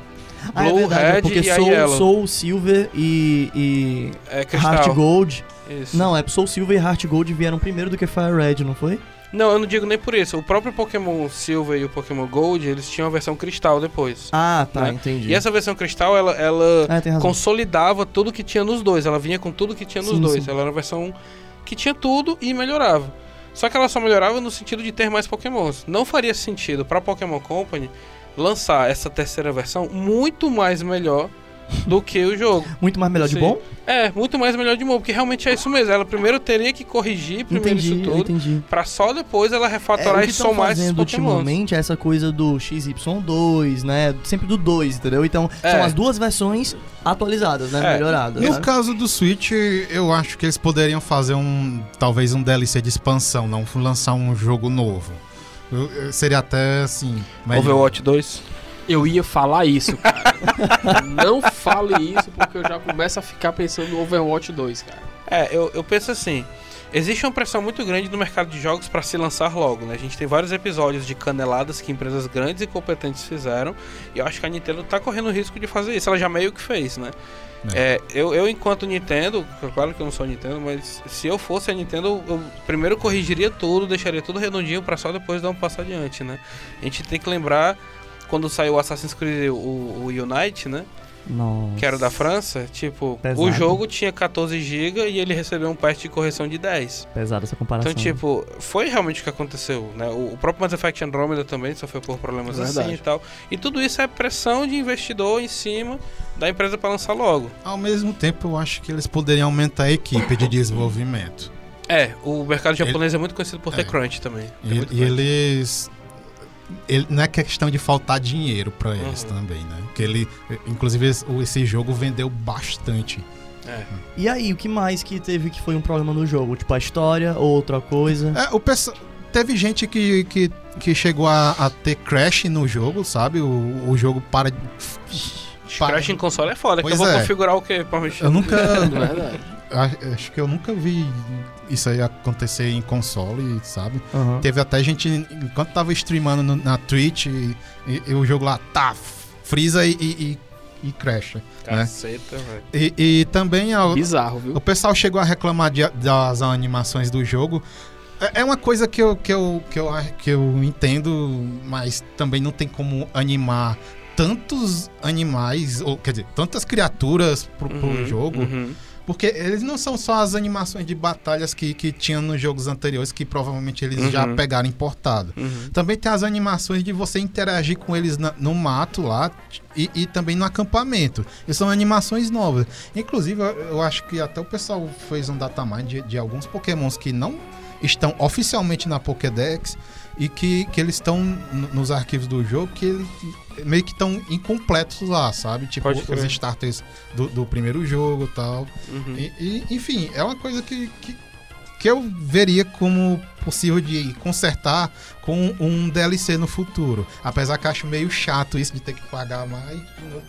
[SPEAKER 1] Ah, é
[SPEAKER 4] Blue,
[SPEAKER 1] verdade, é
[SPEAKER 4] Red
[SPEAKER 1] porque
[SPEAKER 4] e
[SPEAKER 1] Soul. Soul Silver e, e
[SPEAKER 4] é.
[SPEAKER 1] Heart Gold.
[SPEAKER 4] Isso.
[SPEAKER 1] Não, é Soul Silver e Heart Gold vieram primeiro do que Fire Red, não foi?
[SPEAKER 4] Não, eu não digo nem por isso. O próprio Pokémon Silver e o Pokémon Gold, eles tinham a versão cristal depois.
[SPEAKER 1] Ah, tá,
[SPEAKER 4] Né?
[SPEAKER 1] entendi.
[SPEAKER 4] E essa versão cristal, ela, ela
[SPEAKER 1] É,
[SPEAKER 4] consolidava tudo que tinha nos dois. Ela vinha com tudo que tinha nos
[SPEAKER 1] Sim,
[SPEAKER 4] dois.
[SPEAKER 1] sim.
[SPEAKER 4] Ela era uma versão que tinha tudo e melhorava. Só que ela só melhorava no sentido de ter mais Pokémons. Não faria sentido pra Pokémon Company lançar essa terceira versão muito mais melhor do que o jogo.
[SPEAKER 1] Muito mais melhor de
[SPEAKER 4] Sim.
[SPEAKER 1] bom?
[SPEAKER 4] É, muito mais melhor de novo, porque realmente é isso mesmo. Ela primeiro teria que corrigir primeiro
[SPEAKER 1] Entendi,
[SPEAKER 4] isso tudo,
[SPEAKER 1] entendi.
[SPEAKER 4] pra só depois ela
[SPEAKER 1] É,
[SPEAKER 4] refatorar
[SPEAKER 1] o
[SPEAKER 4] e somar esses
[SPEAKER 1] fazendo
[SPEAKER 4] Pokémons.
[SPEAKER 1] ultimamente é essa coisa do XY2, né? Sempre do 2, entendeu? Então,
[SPEAKER 4] É.
[SPEAKER 1] são as duas versões atualizadas, né?
[SPEAKER 4] É.
[SPEAKER 1] Melhoradas.
[SPEAKER 3] No
[SPEAKER 1] né?
[SPEAKER 3] caso do Switch, eu acho que eles poderiam fazer um. Talvez um DLC de expansão, não lançar um jogo novo. Eu- eu- seria até assim. melhor.
[SPEAKER 4] Overwatch 2.
[SPEAKER 2] Eu ia falar isso, cara. <laughs> não fale isso porque eu já começo a ficar pensando no Overwatch 2, cara.
[SPEAKER 4] É, eu, eu penso assim. Existe uma pressão muito grande no mercado de jogos para se lançar logo, né? A gente tem vários episódios de caneladas que empresas grandes e competentes fizeram. E eu acho que a Nintendo tá correndo o risco de fazer isso. Ela já meio que fez, né? É, eu, eu, enquanto Nintendo, claro que eu não sou Nintendo, mas se eu fosse a Nintendo, eu primeiro corrigiria tudo, deixaria tudo redondinho para só depois dar um passo adiante, né? A gente tem que lembrar quando saiu o Assassin's Creed, o, o Unite, né?
[SPEAKER 1] Nossa.
[SPEAKER 4] que era da França, tipo,
[SPEAKER 1] Pesado.
[SPEAKER 4] o jogo tinha 14 GB e ele recebeu um patch de correção de 10.
[SPEAKER 1] Pesada essa comparação.
[SPEAKER 4] Então, tipo, foi realmente o que aconteceu, né? O, próprio Mass Effect Andromeda também sofreu por problemas
[SPEAKER 2] Verdade.
[SPEAKER 4] assim e tal. E tudo isso é pressão de investidor em cima da empresa para lançar logo.
[SPEAKER 3] Ao mesmo tempo, eu acho que eles poderiam aumentar a equipe de desenvolvimento.
[SPEAKER 4] É, o mercado japonês é muito conhecido por ter
[SPEAKER 3] É.
[SPEAKER 4] crunch também. Tem
[SPEAKER 3] E, e eles. Ele- não é questão de faltar dinheiro pra eles
[SPEAKER 4] Uhum.
[SPEAKER 3] também, né? Porque ele, inclusive, esse- esse jogo vendeu bastante.
[SPEAKER 4] É.
[SPEAKER 1] E aí, o que mais que teve que foi um problema no jogo? Tipo, a história ou outra coisa?
[SPEAKER 3] É, o pessoal. Teve gente que, que, que chegou a, a ter crash no jogo, sabe? O, o jogo para. para-
[SPEAKER 4] Crash em console é foda, que eu
[SPEAKER 3] Pois
[SPEAKER 4] vou
[SPEAKER 3] é.
[SPEAKER 4] configurar o quê pra mexer?
[SPEAKER 3] Eu nunca. <laughs> Acho que eu nunca vi isso aí acontecer em console, sabe?
[SPEAKER 1] Aham.
[SPEAKER 3] Teve até gente, enquanto tava streamando no- na Twitch, e, e- e o jogo lá, tá, frisa e, e, e, e crasha. Né?
[SPEAKER 4] Caceta, velho.
[SPEAKER 3] E, e também a-
[SPEAKER 2] Bizarro, viu?
[SPEAKER 3] o pessoal chegou a reclamar de- das animações do jogo. É é uma coisa que eu, que, eu, que, eu, que eu entendo, mas também não tem como animar tantos animais, ou quer dizer, tantas criaturas pro, pro
[SPEAKER 4] Uhum,
[SPEAKER 3] jogo.
[SPEAKER 4] uhum.
[SPEAKER 3] Porque eles não são só as animações de batalhas que, que tinham nos jogos anteriores, que provavelmente eles já
[SPEAKER 4] Uhum.
[SPEAKER 3] pegaram importado.
[SPEAKER 4] Uhum.
[SPEAKER 3] Também tem as animações de você interagir com eles na- no mato lá e, e também no acampamento. E são animações novas. Inclusive, eu, eu acho que até o pessoal fez um datamine de, de alguns pokémons que não estão oficialmente na Pokédex e que, que eles estão nos arquivos do jogo que eles meio que estão incompletos lá, sabe? Tipo, os starters do, do primeiro jogo e tal.
[SPEAKER 4] Uhum.
[SPEAKER 3] E, e, enfim, é uma coisa que, que, que eu veria como possível de consertar com um DLC no futuro. Apesar que acho meio chato isso de ter que pagar mais.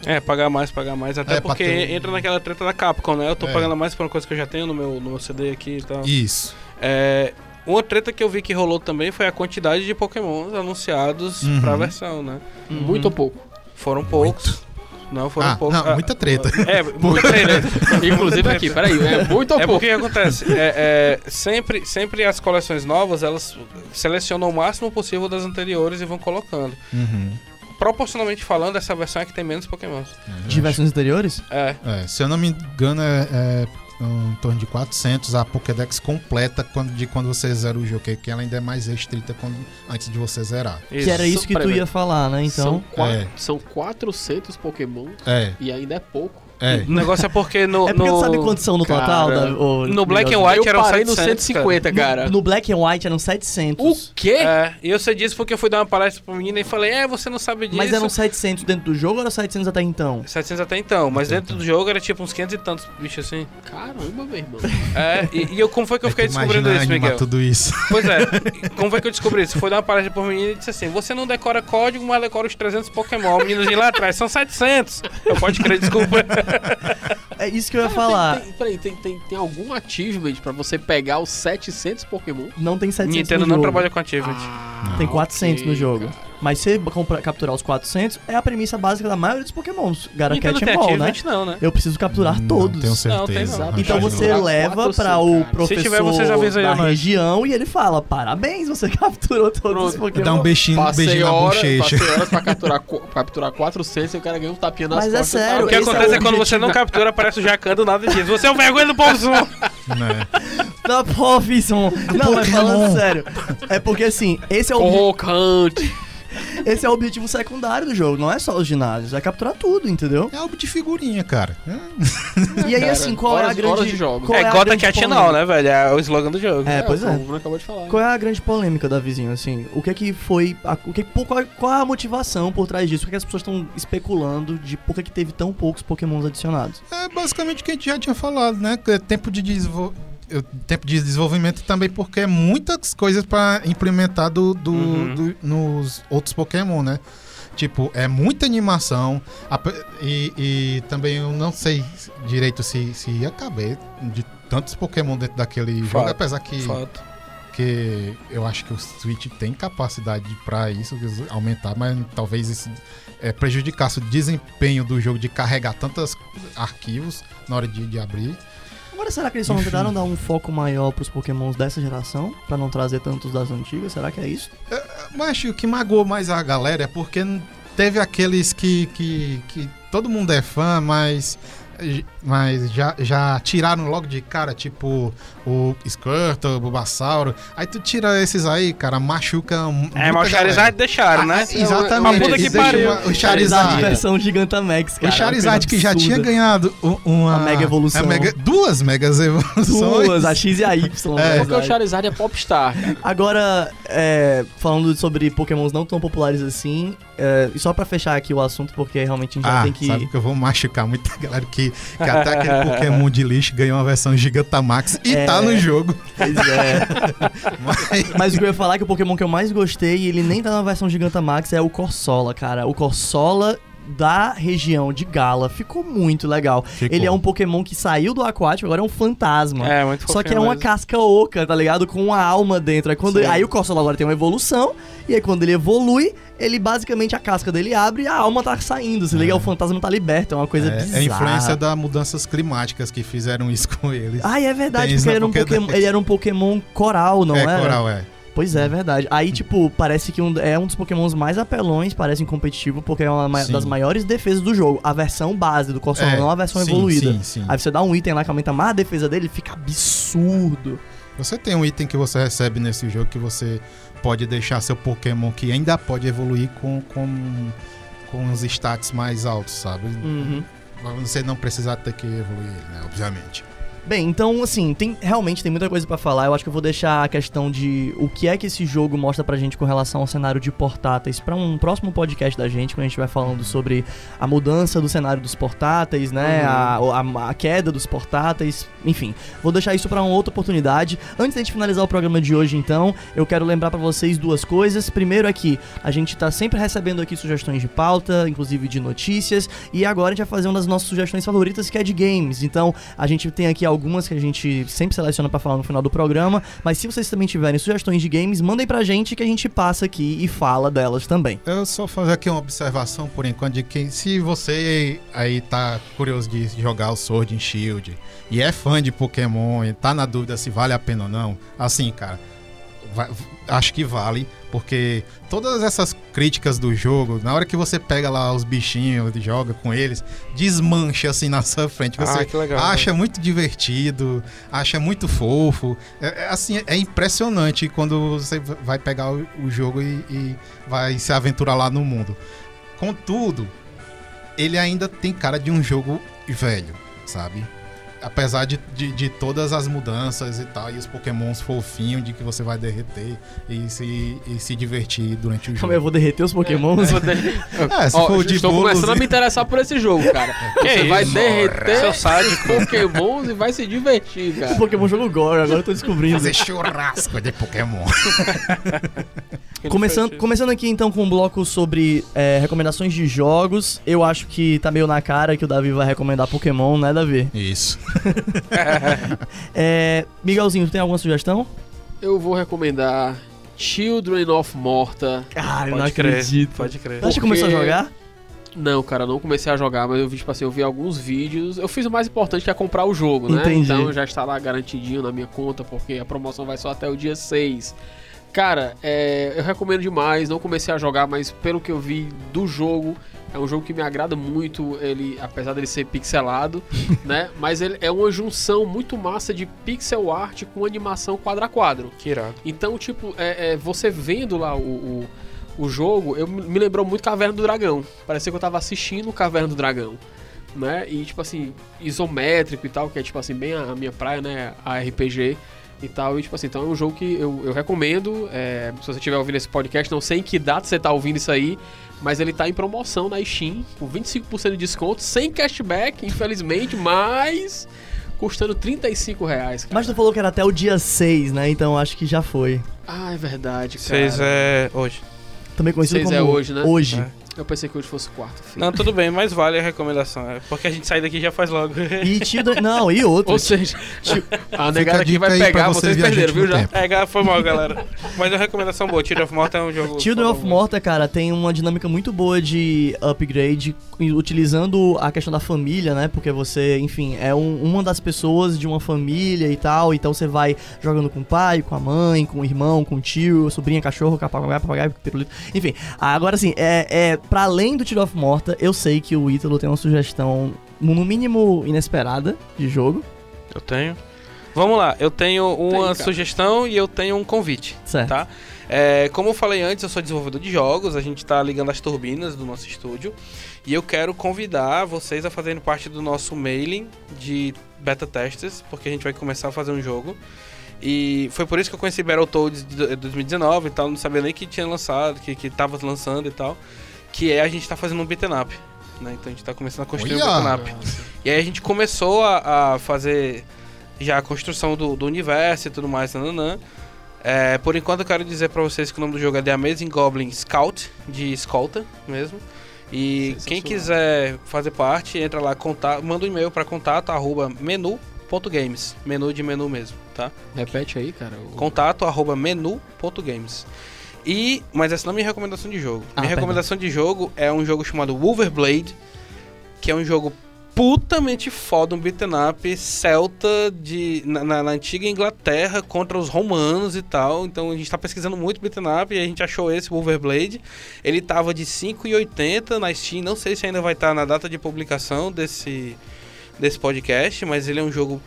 [SPEAKER 4] É, pagar mais, pagar mais. Até
[SPEAKER 3] É,
[SPEAKER 4] porque
[SPEAKER 3] ter
[SPEAKER 4] entra naquela treta da Capcom, né? Eu tô
[SPEAKER 3] É.
[SPEAKER 4] pagando mais por uma coisa que eu já tenho no meu, no meu CD aqui e tal.
[SPEAKER 3] Isso.
[SPEAKER 4] É, uma treta que eu vi que rolou também foi a quantidade de pokémons anunciados
[SPEAKER 3] Uhum.
[SPEAKER 4] pra versão, né?
[SPEAKER 1] Uhum.
[SPEAKER 2] Muito ou pouco.
[SPEAKER 4] Foram poucos. Não, foram
[SPEAKER 3] Ah,
[SPEAKER 4] poucos.
[SPEAKER 3] não,
[SPEAKER 4] Ah, <laughs>
[SPEAKER 3] muita treta.
[SPEAKER 4] É, muita treta.
[SPEAKER 2] Inclusive aqui, peraí, é muito ou
[SPEAKER 4] É
[SPEAKER 2] pouco.
[SPEAKER 4] porque o que acontece? É, é, sempre, sempre as coleções novas, elas selecionam o máximo possível das anteriores e vão colocando.
[SPEAKER 3] Uhum.
[SPEAKER 4] Proporcionalmente falando, essa versão é que tem menos pokémons.
[SPEAKER 1] De versões anteriores?
[SPEAKER 4] É.
[SPEAKER 3] É, se eu não me engano, é, é em torno de 400 a Pokédex completa quando, de quando você zera o jogo, que, que ela ainda é mais restrita quando, antes de você zerar.
[SPEAKER 1] Que era isso que tu ia falar, né? Então.
[SPEAKER 2] são, qua-
[SPEAKER 3] é.
[SPEAKER 2] são 400 Pokémon
[SPEAKER 3] É,
[SPEAKER 2] e ainda é pouco.
[SPEAKER 3] É.
[SPEAKER 4] O negócio é porque no.
[SPEAKER 1] É porque
[SPEAKER 4] no...
[SPEAKER 1] sabe quantos são no
[SPEAKER 2] Cara,
[SPEAKER 1] total? Da, ô,
[SPEAKER 4] no Black and? White
[SPEAKER 2] eu
[SPEAKER 4] eram
[SPEAKER 2] parei no
[SPEAKER 4] 700,
[SPEAKER 2] 150, cara.
[SPEAKER 1] No, no Black and White eram 700.
[SPEAKER 2] O quê?
[SPEAKER 4] É, e eu sei disso porque eu fui dar uma palestra pra menina e falei, é, você não sabe disso.
[SPEAKER 1] Mas eram 700 dentro do jogo ou eram 700 até então?
[SPEAKER 4] 700 até então, mas dentro
[SPEAKER 3] então.
[SPEAKER 4] do jogo era tipo uns 500 e tantos bichos assim.
[SPEAKER 2] Caramba, meu irmão.
[SPEAKER 4] É, e, e eu, como foi que eu
[SPEAKER 3] É
[SPEAKER 4] fiquei
[SPEAKER 3] que
[SPEAKER 4] descobrindo isso, Miguel?
[SPEAKER 3] tudo isso.
[SPEAKER 4] Pois é, <laughs> como foi que eu descobri isso? Foi dar uma palestra pra menina e disse assim: Você não decora código, mas decora os 300 Pokémon. O menino de lá atrás são 700. Eu pode crer, desculpa. <laughs>
[SPEAKER 1] É isso que eu ia
[SPEAKER 2] Cara,
[SPEAKER 1] falar.
[SPEAKER 2] Tem, tem, peraí, tem, tem, tem algum achievement pra você pegar os 700 Pokémon?
[SPEAKER 1] Não tem 700
[SPEAKER 4] Nintendo
[SPEAKER 1] no
[SPEAKER 4] não
[SPEAKER 1] jogo.
[SPEAKER 4] trabalha com achievement.
[SPEAKER 2] Ah,
[SPEAKER 1] Tem 400 no
[SPEAKER 2] ok,
[SPEAKER 1] jogo.
[SPEAKER 2] cara.
[SPEAKER 1] Mas se compra- capturar os 400, é a premissa básica da maioria dos pokémons. Garacat and Ball, né?
[SPEAKER 4] não, né?
[SPEAKER 1] Eu preciso capturar
[SPEAKER 3] Não
[SPEAKER 1] todos.
[SPEAKER 3] tenho
[SPEAKER 4] Não, tem
[SPEAKER 3] certeza.
[SPEAKER 4] não.
[SPEAKER 3] Acho
[SPEAKER 1] Então você leva
[SPEAKER 2] 400,
[SPEAKER 1] pra o professor
[SPEAKER 4] Se tiver,
[SPEAKER 1] da região e ele fala: Parabéns, você <laughs> capturou todos
[SPEAKER 2] Pronto.
[SPEAKER 1] os Pokémon.
[SPEAKER 3] Dá um beijinho,
[SPEAKER 2] Passei
[SPEAKER 3] beijinho na bochecha.
[SPEAKER 2] passei horas pra capturar, qu- pra capturar 400 e o cara ganhou um tapinha nas
[SPEAKER 1] Mas é
[SPEAKER 2] costas.
[SPEAKER 1] sério,
[SPEAKER 4] O que
[SPEAKER 1] é
[SPEAKER 4] acontece
[SPEAKER 1] o
[SPEAKER 4] é, quando você não captura, aparece o Jacan do nada e diz: Você é o vergonha do povo Zoom."
[SPEAKER 3] né?
[SPEAKER 1] Da profissão. Não, mas falando
[SPEAKER 3] Pokémon.
[SPEAKER 1] sério. É porque assim, esse é, o,
[SPEAKER 2] Provocante.
[SPEAKER 1] Esse é o objetivo secundário do jogo. Não é só os ginásios, é capturar tudo, entendeu?
[SPEAKER 3] É algo de figurinha, cara. É.
[SPEAKER 1] E aí,
[SPEAKER 2] cara,
[SPEAKER 1] assim, qual é a
[SPEAKER 2] horas-
[SPEAKER 1] grande.
[SPEAKER 2] horas de jogo.
[SPEAKER 1] qual
[SPEAKER 4] É
[SPEAKER 1] a
[SPEAKER 4] Gota? Now, né, velho? É o slogan do jogo.
[SPEAKER 1] É, pois é.
[SPEAKER 2] O Bruno acabou de falar.
[SPEAKER 1] Qual é a grande polêmica da vizinha, assim? O que é que foi. a- o que, por- qual, qual é a motivação por trás disso? O que, é que as pessoas estão especulando de por que, que teve tão poucos pokémons adicionados?
[SPEAKER 3] É basicamente o que a gente já tinha falado, né? É Tempo de desenvol- Tempo de desenvolvimento também porque é muitas coisas pra implementar do, do-
[SPEAKER 4] Uhum.
[SPEAKER 3] do- nos outros Pokémon, né? Tipo, é muita animação ape- e, e também eu não sei direito se, se ia caber de tantos Pokémon dentro daquele jogo,
[SPEAKER 4] Fato,
[SPEAKER 3] apesar que,
[SPEAKER 4] Fato.
[SPEAKER 3] porque eu acho que o Switch tem capacidade pra isso, aumentar, mas talvez isso é, prejudicasse o desempenho do jogo de carregar tantos arquivos na hora de, de abrir.
[SPEAKER 1] Agora, será que eles só não tentaram dar um foco maior pros pokémons dessa geração? Pra não trazer tantos das antigas? Será que é isso?
[SPEAKER 3] Mas o que magoou mais a galera é porque teve aqueles que, que, que todo mundo é fã, mas, mas já, já tiraram logo de cara, tipo o Squirtle, o Bulbasauro. Aí tu tira esses aí, cara, machuca
[SPEAKER 4] É, mas o
[SPEAKER 3] galera.
[SPEAKER 4] Charizard deixaram, né?
[SPEAKER 3] Ah, exatamente.
[SPEAKER 4] Uma puta que pariu.
[SPEAKER 3] uma- O
[SPEAKER 1] Charizard
[SPEAKER 3] Charizard.
[SPEAKER 1] versão Gigantamax, cara.
[SPEAKER 3] O Charizard que já tinha ganhado uma,
[SPEAKER 1] A mega evolução.
[SPEAKER 3] a mega- duas megas evoluções.
[SPEAKER 1] Duas, a X e a Y. <laughs>
[SPEAKER 3] É.
[SPEAKER 2] Porque o. Charizard é popstar. cara.
[SPEAKER 1] Agora, é, falando sobre pokémons não tão populares assim, é, e só pra fechar aqui o assunto, porque realmente a gente já
[SPEAKER 3] Ah,
[SPEAKER 1] tem que...
[SPEAKER 3] sabe que eu vou machucar muita <laughs> galera que, que até aquele Pokémon de lixo ganhou uma versão Gigantamax e
[SPEAKER 1] É.
[SPEAKER 3] tá no jogo.
[SPEAKER 1] Pois é. <laughs>
[SPEAKER 3] Mas,
[SPEAKER 1] Mas o que eu ia falar é que o Pokémon que eu mais gostei, e ele nem tá na versão Gigantamax, é o Corsola, cara. O Corsola da região de Gala ficou muito legal.
[SPEAKER 3] Ficou.
[SPEAKER 1] Ele é um Pokémon que saiu do aquático, agora é um fantasma.
[SPEAKER 4] É, muito
[SPEAKER 1] Só que é uma
[SPEAKER 4] mesmo.
[SPEAKER 1] casca oca, tá ligado? Com uma alma dentro. Aí, quando,
[SPEAKER 4] Sim.
[SPEAKER 1] aí o Corsola agora tem uma evolução, e aí quando ele evolui, ele basicamente a casca dele abre e a alma tá saindo. Se liga, o fantasma tá liberto. É uma coisa
[SPEAKER 3] é,
[SPEAKER 1] bizarra.
[SPEAKER 3] é a influência das mudanças climáticas que fizeram isso com eles.
[SPEAKER 1] Ah, é verdade, porque ele era, um. Pokémon, ele era um Pokémon coral, não
[SPEAKER 3] é,
[SPEAKER 1] era?
[SPEAKER 3] coral, é.
[SPEAKER 1] Pois é, é verdade. Aí, tipo, parece que um- é um dos pokémons mais apelões, parece competitivo, porque é uma ma-
[SPEAKER 3] Sim.
[SPEAKER 1] das maiores defesas do jogo. A versão base do Corsola,
[SPEAKER 3] É,
[SPEAKER 1] não a versão
[SPEAKER 3] sim,
[SPEAKER 1] evoluída.
[SPEAKER 3] Sim, sim.
[SPEAKER 1] Aí você dá um item lá que aumenta mais a defesa dele, fica absurdo.
[SPEAKER 3] Você tem um item que você recebe nesse jogo que você pode deixar seu Pokémon que ainda pode evoluir com, com, com os stats mais altos, sabe?
[SPEAKER 1] Uhum.
[SPEAKER 3] Pra Você não precisar ter que evoluir né? Obviamente.
[SPEAKER 1] Bem, então, assim, tem realmente tem muita coisa pra falar. Eu acho que eu vou deixar a questão de o que é que esse jogo mostra pra gente com relação ao cenário de portáteis pra um próximo podcast da gente, quando a gente vai falando sobre a mudança do cenário dos portáteis, né? A, a, a queda dos portáteis, enfim. Vou deixar isso pra uma outra oportunidade. Antes da gente finalizar o programa de hoje, então, eu quero lembrar pra vocês duas coisas. Primeiro é que a gente tá sempre recebendo aqui sugestões de pauta, inclusive de notícias, e agora a gente vai fazer uma das nossas sugestões favoritas, que é de games. Então, a gente tem aqui algumas que a gente sempre seleciona pra falar no final do programa, mas se vocês também tiverem sugestões de games, mandem pra gente que a gente passa aqui e fala delas também.
[SPEAKER 3] Eu só fazer aqui uma observação por enquanto de que se você aí tá curioso de jogar o Sword and Shield e é fã de Pokémon e tá na dúvida se vale a pena ou não, assim, cara, vai- acho que vale, porque todas essas críticas do jogo, na hora que você pega lá os bichinhos e joga com eles, desmancha assim na sua frente. Você
[SPEAKER 4] Ah, que legal.
[SPEAKER 3] acha muito divertido, acha muito fofo. É, é, assim, é impressionante quando você vai pegar o, o jogo e, e vai se aventurar lá no mundo. Contudo, ele ainda tem cara de um jogo velho, sabe? Apesar de, de, de todas as mudanças e tal, e os pokémons fofinhos de que você vai derreter e se, e se divertir durante o jogo.
[SPEAKER 1] Como eu vou derreter os pokémons?
[SPEAKER 2] Vou de- <laughs>
[SPEAKER 3] É, se
[SPEAKER 2] Ó,
[SPEAKER 3] for de
[SPEAKER 2] estou
[SPEAKER 3] bolos
[SPEAKER 2] começando a
[SPEAKER 3] e-
[SPEAKER 2] me interessar por esse jogo, cara.
[SPEAKER 4] Que
[SPEAKER 2] Você vai
[SPEAKER 4] isso,
[SPEAKER 2] derreter
[SPEAKER 4] seu
[SPEAKER 2] os
[SPEAKER 4] sádico.
[SPEAKER 2] pokémons e vai se divertir,
[SPEAKER 1] O
[SPEAKER 2] cara.
[SPEAKER 1] Pokémon jogo Gore, agora eu tô descobrindo.
[SPEAKER 3] Fazer churrasco de Pokémon. <laughs>
[SPEAKER 1] Começando, começando aqui então com um bloco sobre é, recomendações de jogos. Eu acho que tá meio na cara que o Davi vai recomendar Pokémon, né, Davi?
[SPEAKER 3] Isso. <laughs>
[SPEAKER 1] É, Miguelzinho, tu tem alguma sugestão?
[SPEAKER 2] Eu vou recomendar Children of Morta.
[SPEAKER 1] Ah,
[SPEAKER 4] Pode crer, pode crer.
[SPEAKER 1] Tu acha que começou a
[SPEAKER 2] Porque-
[SPEAKER 1] jogar?
[SPEAKER 2] Não, cara, eu não comecei a jogar, mas eu vi, tipo assim, eu vi alguns vídeos. Eu fiz o mais importante que é comprar o jogo, né?
[SPEAKER 1] Entendi.
[SPEAKER 2] Então já está lá garantidinho na minha conta, porque a promoção vai só até o dia 6. Cara, é, eu recomendo demais, não comecei a jogar, mas pelo que eu vi do jogo, é um jogo que me agrada muito, ele, apesar dele ser pixelado, <laughs> né? Mas ele é uma junção muito massa de pixel art com animação quadro a quadro.
[SPEAKER 4] Que irado.
[SPEAKER 2] Então, tipo, é, é, você vendo lá o, o, o jogo, eu me lembrou muito Caverna do Dragão. Parecia que eu tava assistindo Caverna do Dragão. Né? E, tipo assim, isométrico e tal, que é, tipo assim, bem a, a minha praia, né? A RPG e tal. E, tipo assim, então é um jogo que eu, eu recomendo. é, se você estiver ouvindo esse podcast, não sei em que data você tá ouvindo isso aí. Mas ele tá em promoção na Steam, com 25% de desconto, sem cashback, infelizmente, <laughs> mas custando 35 reais. Cara.
[SPEAKER 1] Mas tu falou que era até o dia 6, né? Então acho que já foi.
[SPEAKER 2] Ah, é verdade, cara.
[SPEAKER 4] Vocês é. Hoje.
[SPEAKER 1] Também conhecido
[SPEAKER 2] Seis
[SPEAKER 1] como
[SPEAKER 2] é hoje, né?
[SPEAKER 1] Hoje.
[SPEAKER 4] É.
[SPEAKER 2] Eu pensei que hoje fosse o quarto. filho.
[SPEAKER 4] Não, tudo bem, mas vale a recomendação. É porque a gente sai daqui já faz logo.
[SPEAKER 1] E Children... Não, e outro.
[SPEAKER 2] Ou seja, tio, a negada aqui vai pegar,
[SPEAKER 3] vocês
[SPEAKER 2] vocês perderam, viu já?
[SPEAKER 4] É, foi mal, galera. Mas é uma recomendação boa. Children of Morta é um jogo.
[SPEAKER 1] Children of Morta, cara, tem uma dinâmica muito boa de upgrade, utilizando a questão da família, né? Porque você, enfim, é um- uma das pessoas de uma família e tal, então você vai jogando com o pai, com a mãe, com o irmão, com o tio, sobrinha, cachorro, papagaio, papagaio, pirulito, enfim. Agora, assim, é, é, pra além do Children of Morta, eu sei que o Ítalo tem uma sugestão, no mínimo, inesperada de jogo,
[SPEAKER 4] Eu tenho. Vamos lá, eu tenho uma sugestão e eu tenho um convite.
[SPEAKER 1] certo?
[SPEAKER 4] Tá. É, como eu falei antes, eu sou desenvolvedor de jogos, a gente tá ligando as turbinas do nosso estúdio e eu quero convidar vocês a fazerem parte do nosso mailing de beta testers, porque a gente vai começar a fazer um jogo. E foi por isso que eu conheci Battletoads de do- 2019 e tal, não sabia nem que tinha lançado, que, que tava lançando e tal. Que é a gente tá fazendo um beat'em up. Né? Então a gente tá começando a construir um
[SPEAKER 3] Olha!
[SPEAKER 4] beat'em up. E aí a gente começou a, a fazer já a construção do, do universo e tudo mais, nananã. É, por enquanto eu quero dizer pra vocês que o nome do jogo é The Amazing Goblin Scout, de escolta mesmo. E quem quiser fazer parte, entra lá, contato, manda um e-mail pra contato arroba menu.games. Menu de menu mesmo, tá?
[SPEAKER 2] Repete aí, cara. o-
[SPEAKER 4] Contato arroba menu.games. E, mas essa não é minha recomendação de jogo.
[SPEAKER 1] Ah,
[SPEAKER 4] minha
[SPEAKER 1] perdão.
[SPEAKER 4] recomendação de jogo é um jogo chamado Wolverblade, que é um jogo putamente foda, um beat'em up celta de, na, na- na antiga Inglaterra contra os romanos e tal. Então a gente tá pesquisando muito beat'em up e a gente achou esse Wolverblade. Ele tava de 5,80 na Steam, não sei se ainda vai estar na data de publicação desse, desse podcast, mas ele é um jogo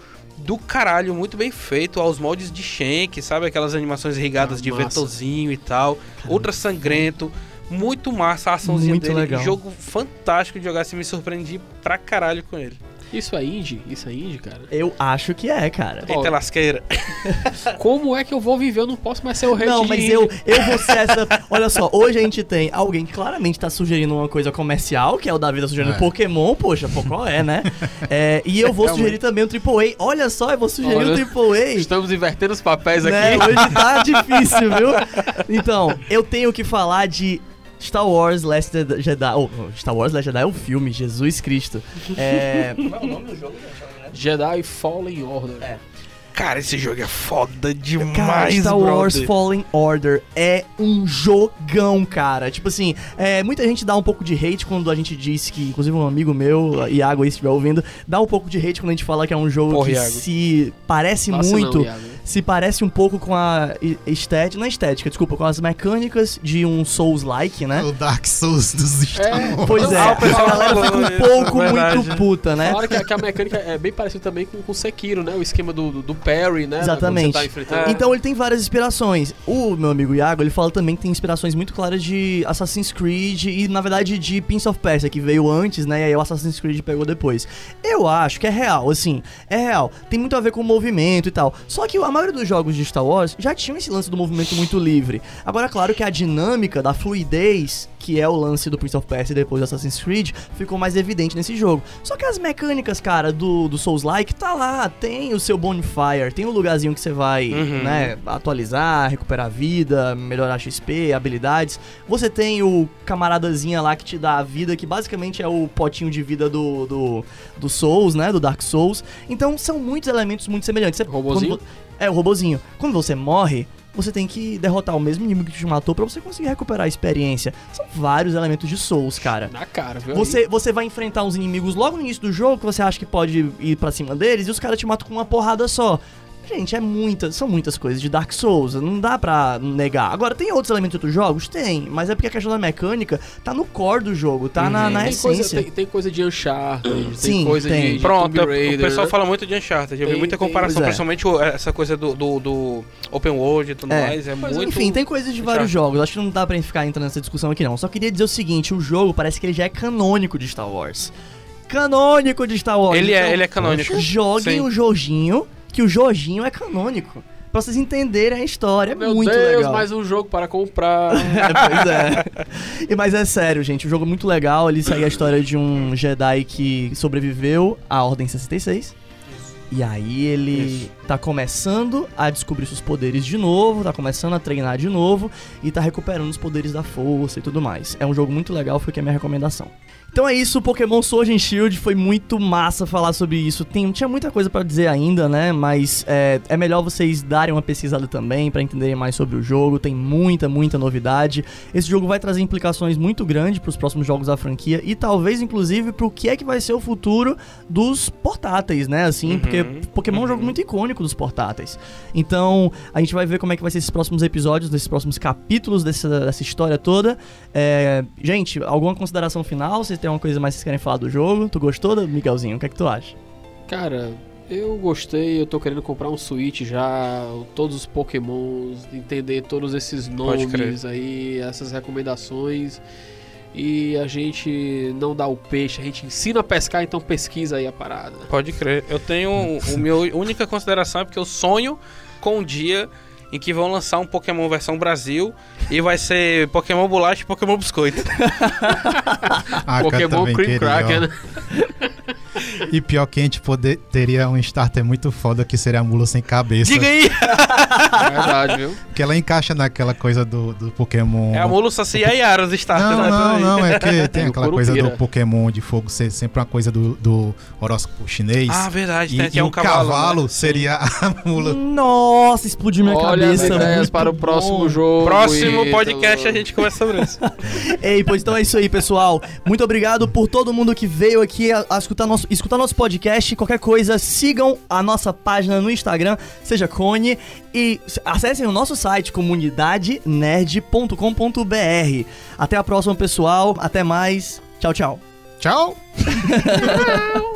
[SPEAKER 4] do caralho, muito bem feito, aos moldes de Shank, sabe? Aquelas animações irrigadas
[SPEAKER 2] Ah,
[SPEAKER 4] de
[SPEAKER 2] massa.
[SPEAKER 4] vetozinho e tal. Ultra sangrento. Muito massa a açãozinha
[SPEAKER 1] Muito
[SPEAKER 4] dele.
[SPEAKER 1] legal.
[SPEAKER 4] Jogo fantástico de jogar, assim, me surpreendi pra caralho com ele.
[SPEAKER 2] Isso é indie? Isso é indie, cara?
[SPEAKER 1] Eu acho que é, cara.
[SPEAKER 2] Ó,
[SPEAKER 4] Eita lasqueira. <laughs>
[SPEAKER 2] Como é que eu vou viver? Eu não posso mais ser o rei
[SPEAKER 1] Não,
[SPEAKER 2] de
[SPEAKER 1] mas
[SPEAKER 2] indie.
[SPEAKER 1] eu, eu vou ser essa. <laughs> Olha só, hoje a gente tem alguém que claramente tá sugerindo uma coisa comercial, que é o Davi tá sugerindo
[SPEAKER 3] É.
[SPEAKER 1] Pokémon, poxa, pô, qual é, né? <laughs> É, e eu vou sugerir também o AAA. Olha só, eu vou sugerir
[SPEAKER 2] Olha,
[SPEAKER 1] o AAA.
[SPEAKER 2] Estamos invertendo os papéis
[SPEAKER 1] Né?
[SPEAKER 2] aqui.
[SPEAKER 1] Hoje tá difícil, viu? Então, eu tenho que falar de Star Wars Last Jedi. Oh, Star Wars Last Jedi é o filme, Jesus Cristo. É. <laughs> Como é o nome do jogo,
[SPEAKER 2] Jedi Fallen Order.
[SPEAKER 1] É.
[SPEAKER 4] Cara, esse jogo é foda
[SPEAKER 1] Cara,
[SPEAKER 4] demais,
[SPEAKER 1] Star Wars
[SPEAKER 4] brother.
[SPEAKER 1] Fallen Order é um jogão, cara. Tipo assim, é, muita gente dá um pouco de hate quando a gente diz que, inclusive um amigo meu, Iago, aí se estiver ouvindo, dá um pouco de hate quando a gente fala que é um jogo
[SPEAKER 4] Porra,
[SPEAKER 1] que
[SPEAKER 4] Iago.
[SPEAKER 1] se parece
[SPEAKER 2] Passa
[SPEAKER 1] muito.
[SPEAKER 2] não.
[SPEAKER 1] Se parece um pouco com a estética, não é estética, desculpa, com as mecânicas de um Souls-like, né?
[SPEAKER 3] O Dark Souls dos Star
[SPEAKER 2] É.
[SPEAKER 1] Pois é,
[SPEAKER 4] Ah, o
[SPEAKER 1] a galera fica um pouco
[SPEAKER 4] é
[SPEAKER 1] muito puta, né?
[SPEAKER 2] Falaram que, a- que a mecânica é bem parecida também com, com Sekiro, né? O esquema do, do, do parry, né?
[SPEAKER 1] Exatamente.
[SPEAKER 2] Tá enfrentando.
[SPEAKER 1] Então ele tem várias inspirações. O meu amigo Iago, ele fala também que tem inspirações muito claras de Assassin's Creed e, na verdade, de Prince of Persia, que veio antes, né? E aí o Assassin's Creed pegou depois. Eu acho que é real, assim, é real. Tem muito a ver com o movimento e tal. Só que a maioria dos jogos de Star Wars já tinham esse lance do movimento muito livre. Agora, claro que a dinâmica da fluidez, que é o lance do Prince of Persia e depois do Assassin's Creed, ficou mais evidente nesse jogo. Só que as mecânicas, cara, do, do Souls-like, tá lá. Tem o seu Bonfire, tem o lugarzinho que você vai,
[SPEAKER 4] Uhum.
[SPEAKER 1] né, atualizar, recuperar vida, melhorar XP, habilidades. Você tem o camaradazinha lá que te dá a vida, que basicamente é o potinho de vida do, do, do Souls, né, do Dark Souls. Então são muitos elementos muito semelhantes. Você,
[SPEAKER 2] Robozinho?
[SPEAKER 1] quando é, o robozinho. Quando você morre, você tem que derrotar o mesmo inimigo que te matou pra você conseguir recuperar a experiência. São vários elementos de Souls, cara.
[SPEAKER 2] Na cara, viu?
[SPEAKER 1] Você, você vai enfrentar uns inimigos logo no início do jogo que você acha que pode ir pra cima deles e os caras te matam com uma porrada só. Gente, é muitas, são muitas coisas de Dark Souls, não dá pra negar. Agora, tem outros elementos de outros jogos? Tem, mas é porque a questão da mecânica tá no core do jogo, tá na, na
[SPEAKER 2] tem coisa,
[SPEAKER 1] essência.
[SPEAKER 2] tem, tem coisa de Uncharted,
[SPEAKER 1] Sim,
[SPEAKER 2] tem coisa
[SPEAKER 1] tem.
[SPEAKER 2] de, de
[SPEAKER 4] Pronto,
[SPEAKER 2] Tomb
[SPEAKER 4] é-
[SPEAKER 2] Raider,
[SPEAKER 4] o pessoal
[SPEAKER 2] né?
[SPEAKER 4] fala muito de Uncharted. Eu vi muita
[SPEAKER 2] tem-
[SPEAKER 4] comparação,
[SPEAKER 1] é.
[SPEAKER 4] principalmente essa coisa do, do, do Open World e tudo
[SPEAKER 1] É.
[SPEAKER 4] mais. É
[SPEAKER 2] Mas,
[SPEAKER 4] muito.
[SPEAKER 1] Enfim, tem coisas de vários
[SPEAKER 4] Uncharted.
[SPEAKER 1] jogos. Acho que não dá pra ficar entrando nessa discussão aqui, não. Só queria dizer o seguinte: o jogo parece que ele já é canônico de Star Wars. Canônico de Star Wars.
[SPEAKER 4] Ele é,
[SPEAKER 1] Então,
[SPEAKER 4] ele é canônico.
[SPEAKER 1] Joguem
[SPEAKER 4] Sim.
[SPEAKER 1] o Jorginho, que o Jorginho é canônico. Pra vocês entenderem a história. É
[SPEAKER 2] Meu
[SPEAKER 1] muito
[SPEAKER 2] Deus,
[SPEAKER 1] legal.
[SPEAKER 2] mais um jogo para comprar.
[SPEAKER 1] É, <laughs> pois é. E, mas é sério, gente. O jogo é muito legal. Ele segue a história de um Jedi que sobreviveu à Ordem 66. E aí ele
[SPEAKER 4] Isso.
[SPEAKER 1] tá começando a descobrir seus poderes de novo, tá começando a treinar de novo e tá recuperando os poderes da força e tudo mais. É um jogo muito legal, foi que é a minha recomendação. Então é isso, Pokémon Sword and Shield, foi muito massa falar sobre isso. Tem, tinha muita coisa pra dizer ainda, né? Mas é, é melhor vocês darem uma pesquisada também pra entenderem mais sobre o jogo. Tem muita, muita novidade. Esse jogo vai trazer implicações muito grandes pros próximos jogos da franquia e talvez, inclusive, pro que é que vai ser o futuro dos portáteis, né? Assim,
[SPEAKER 4] Uhum,
[SPEAKER 1] porque Pokémon é um jogo
[SPEAKER 4] uhum.
[SPEAKER 1] muito icônico dos portáteis. Então, a gente vai ver como é que vai ser esses próximos episódios, desses próximos capítulos dessa, dessa história toda. É, gente, alguma consideração final? Vocês têm alguma coisa mais que vocês querem falar do jogo? Tu gostou, Miguelzinho? O que é que tu acha?
[SPEAKER 2] Cara, eu gostei, eu tô querendo comprar um Switch já, todos os Pokémons, entender todos esses nomes aí, essas recomendações. E a gente não dá o peixe, a gente ensina a pescar, então pesquisa aí a parada.
[SPEAKER 4] Pode crer. Eu tenho. O meu única consideração é porque eu sonho com um dia em que vão lançar um Pokémon versão Brasil e vai ser Pokémon Bolacha e Pokémon Biscoito. <laughs>
[SPEAKER 3] Ah,
[SPEAKER 2] Pokémon Cream
[SPEAKER 3] queria, ó.
[SPEAKER 2] Cracker, né? <laughs>
[SPEAKER 3] E pior que a gente poder, teria um starter muito foda que seria a mula sem cabeça.
[SPEAKER 4] Diga aí!
[SPEAKER 2] É verdade, viu?
[SPEAKER 3] Que ela encaixa naquela coisa do, do Pokémon.
[SPEAKER 4] É a Mulu Saci e a Yara, os starters.
[SPEAKER 3] Não,
[SPEAKER 4] né?
[SPEAKER 3] não, não, é que tem <laughs> aquela coisa do Pokémon de fogo ser sempre uma coisa do, do horóscopo chinês.
[SPEAKER 4] Ah, verdade,
[SPEAKER 3] e
[SPEAKER 4] aqui
[SPEAKER 3] e
[SPEAKER 4] é
[SPEAKER 3] o
[SPEAKER 4] um cavalo. né?
[SPEAKER 3] seria a <laughs> mula.
[SPEAKER 1] Nossa, explodiu minha
[SPEAKER 2] Olha as
[SPEAKER 1] cabeça.
[SPEAKER 2] ideias
[SPEAKER 1] muito
[SPEAKER 2] para o
[SPEAKER 1] bom.
[SPEAKER 2] próximo jogo.
[SPEAKER 4] Próximo
[SPEAKER 2] Eita,
[SPEAKER 4] podcast a gente conversa sobre isso. <laughs>
[SPEAKER 1] Ei, pois então é isso aí, pessoal. Muito obrigado por todo mundo que veio aqui a, a escutar, nosso, escutar nosso podcast. Qualquer coisa, sigam a nossa página no Instagram, seja Cone, e acessem o nosso site comunidadenerd.com.br. Até a próxima, pessoal. Até mais. Tchau, tchau.
[SPEAKER 3] Tchau! <laughs>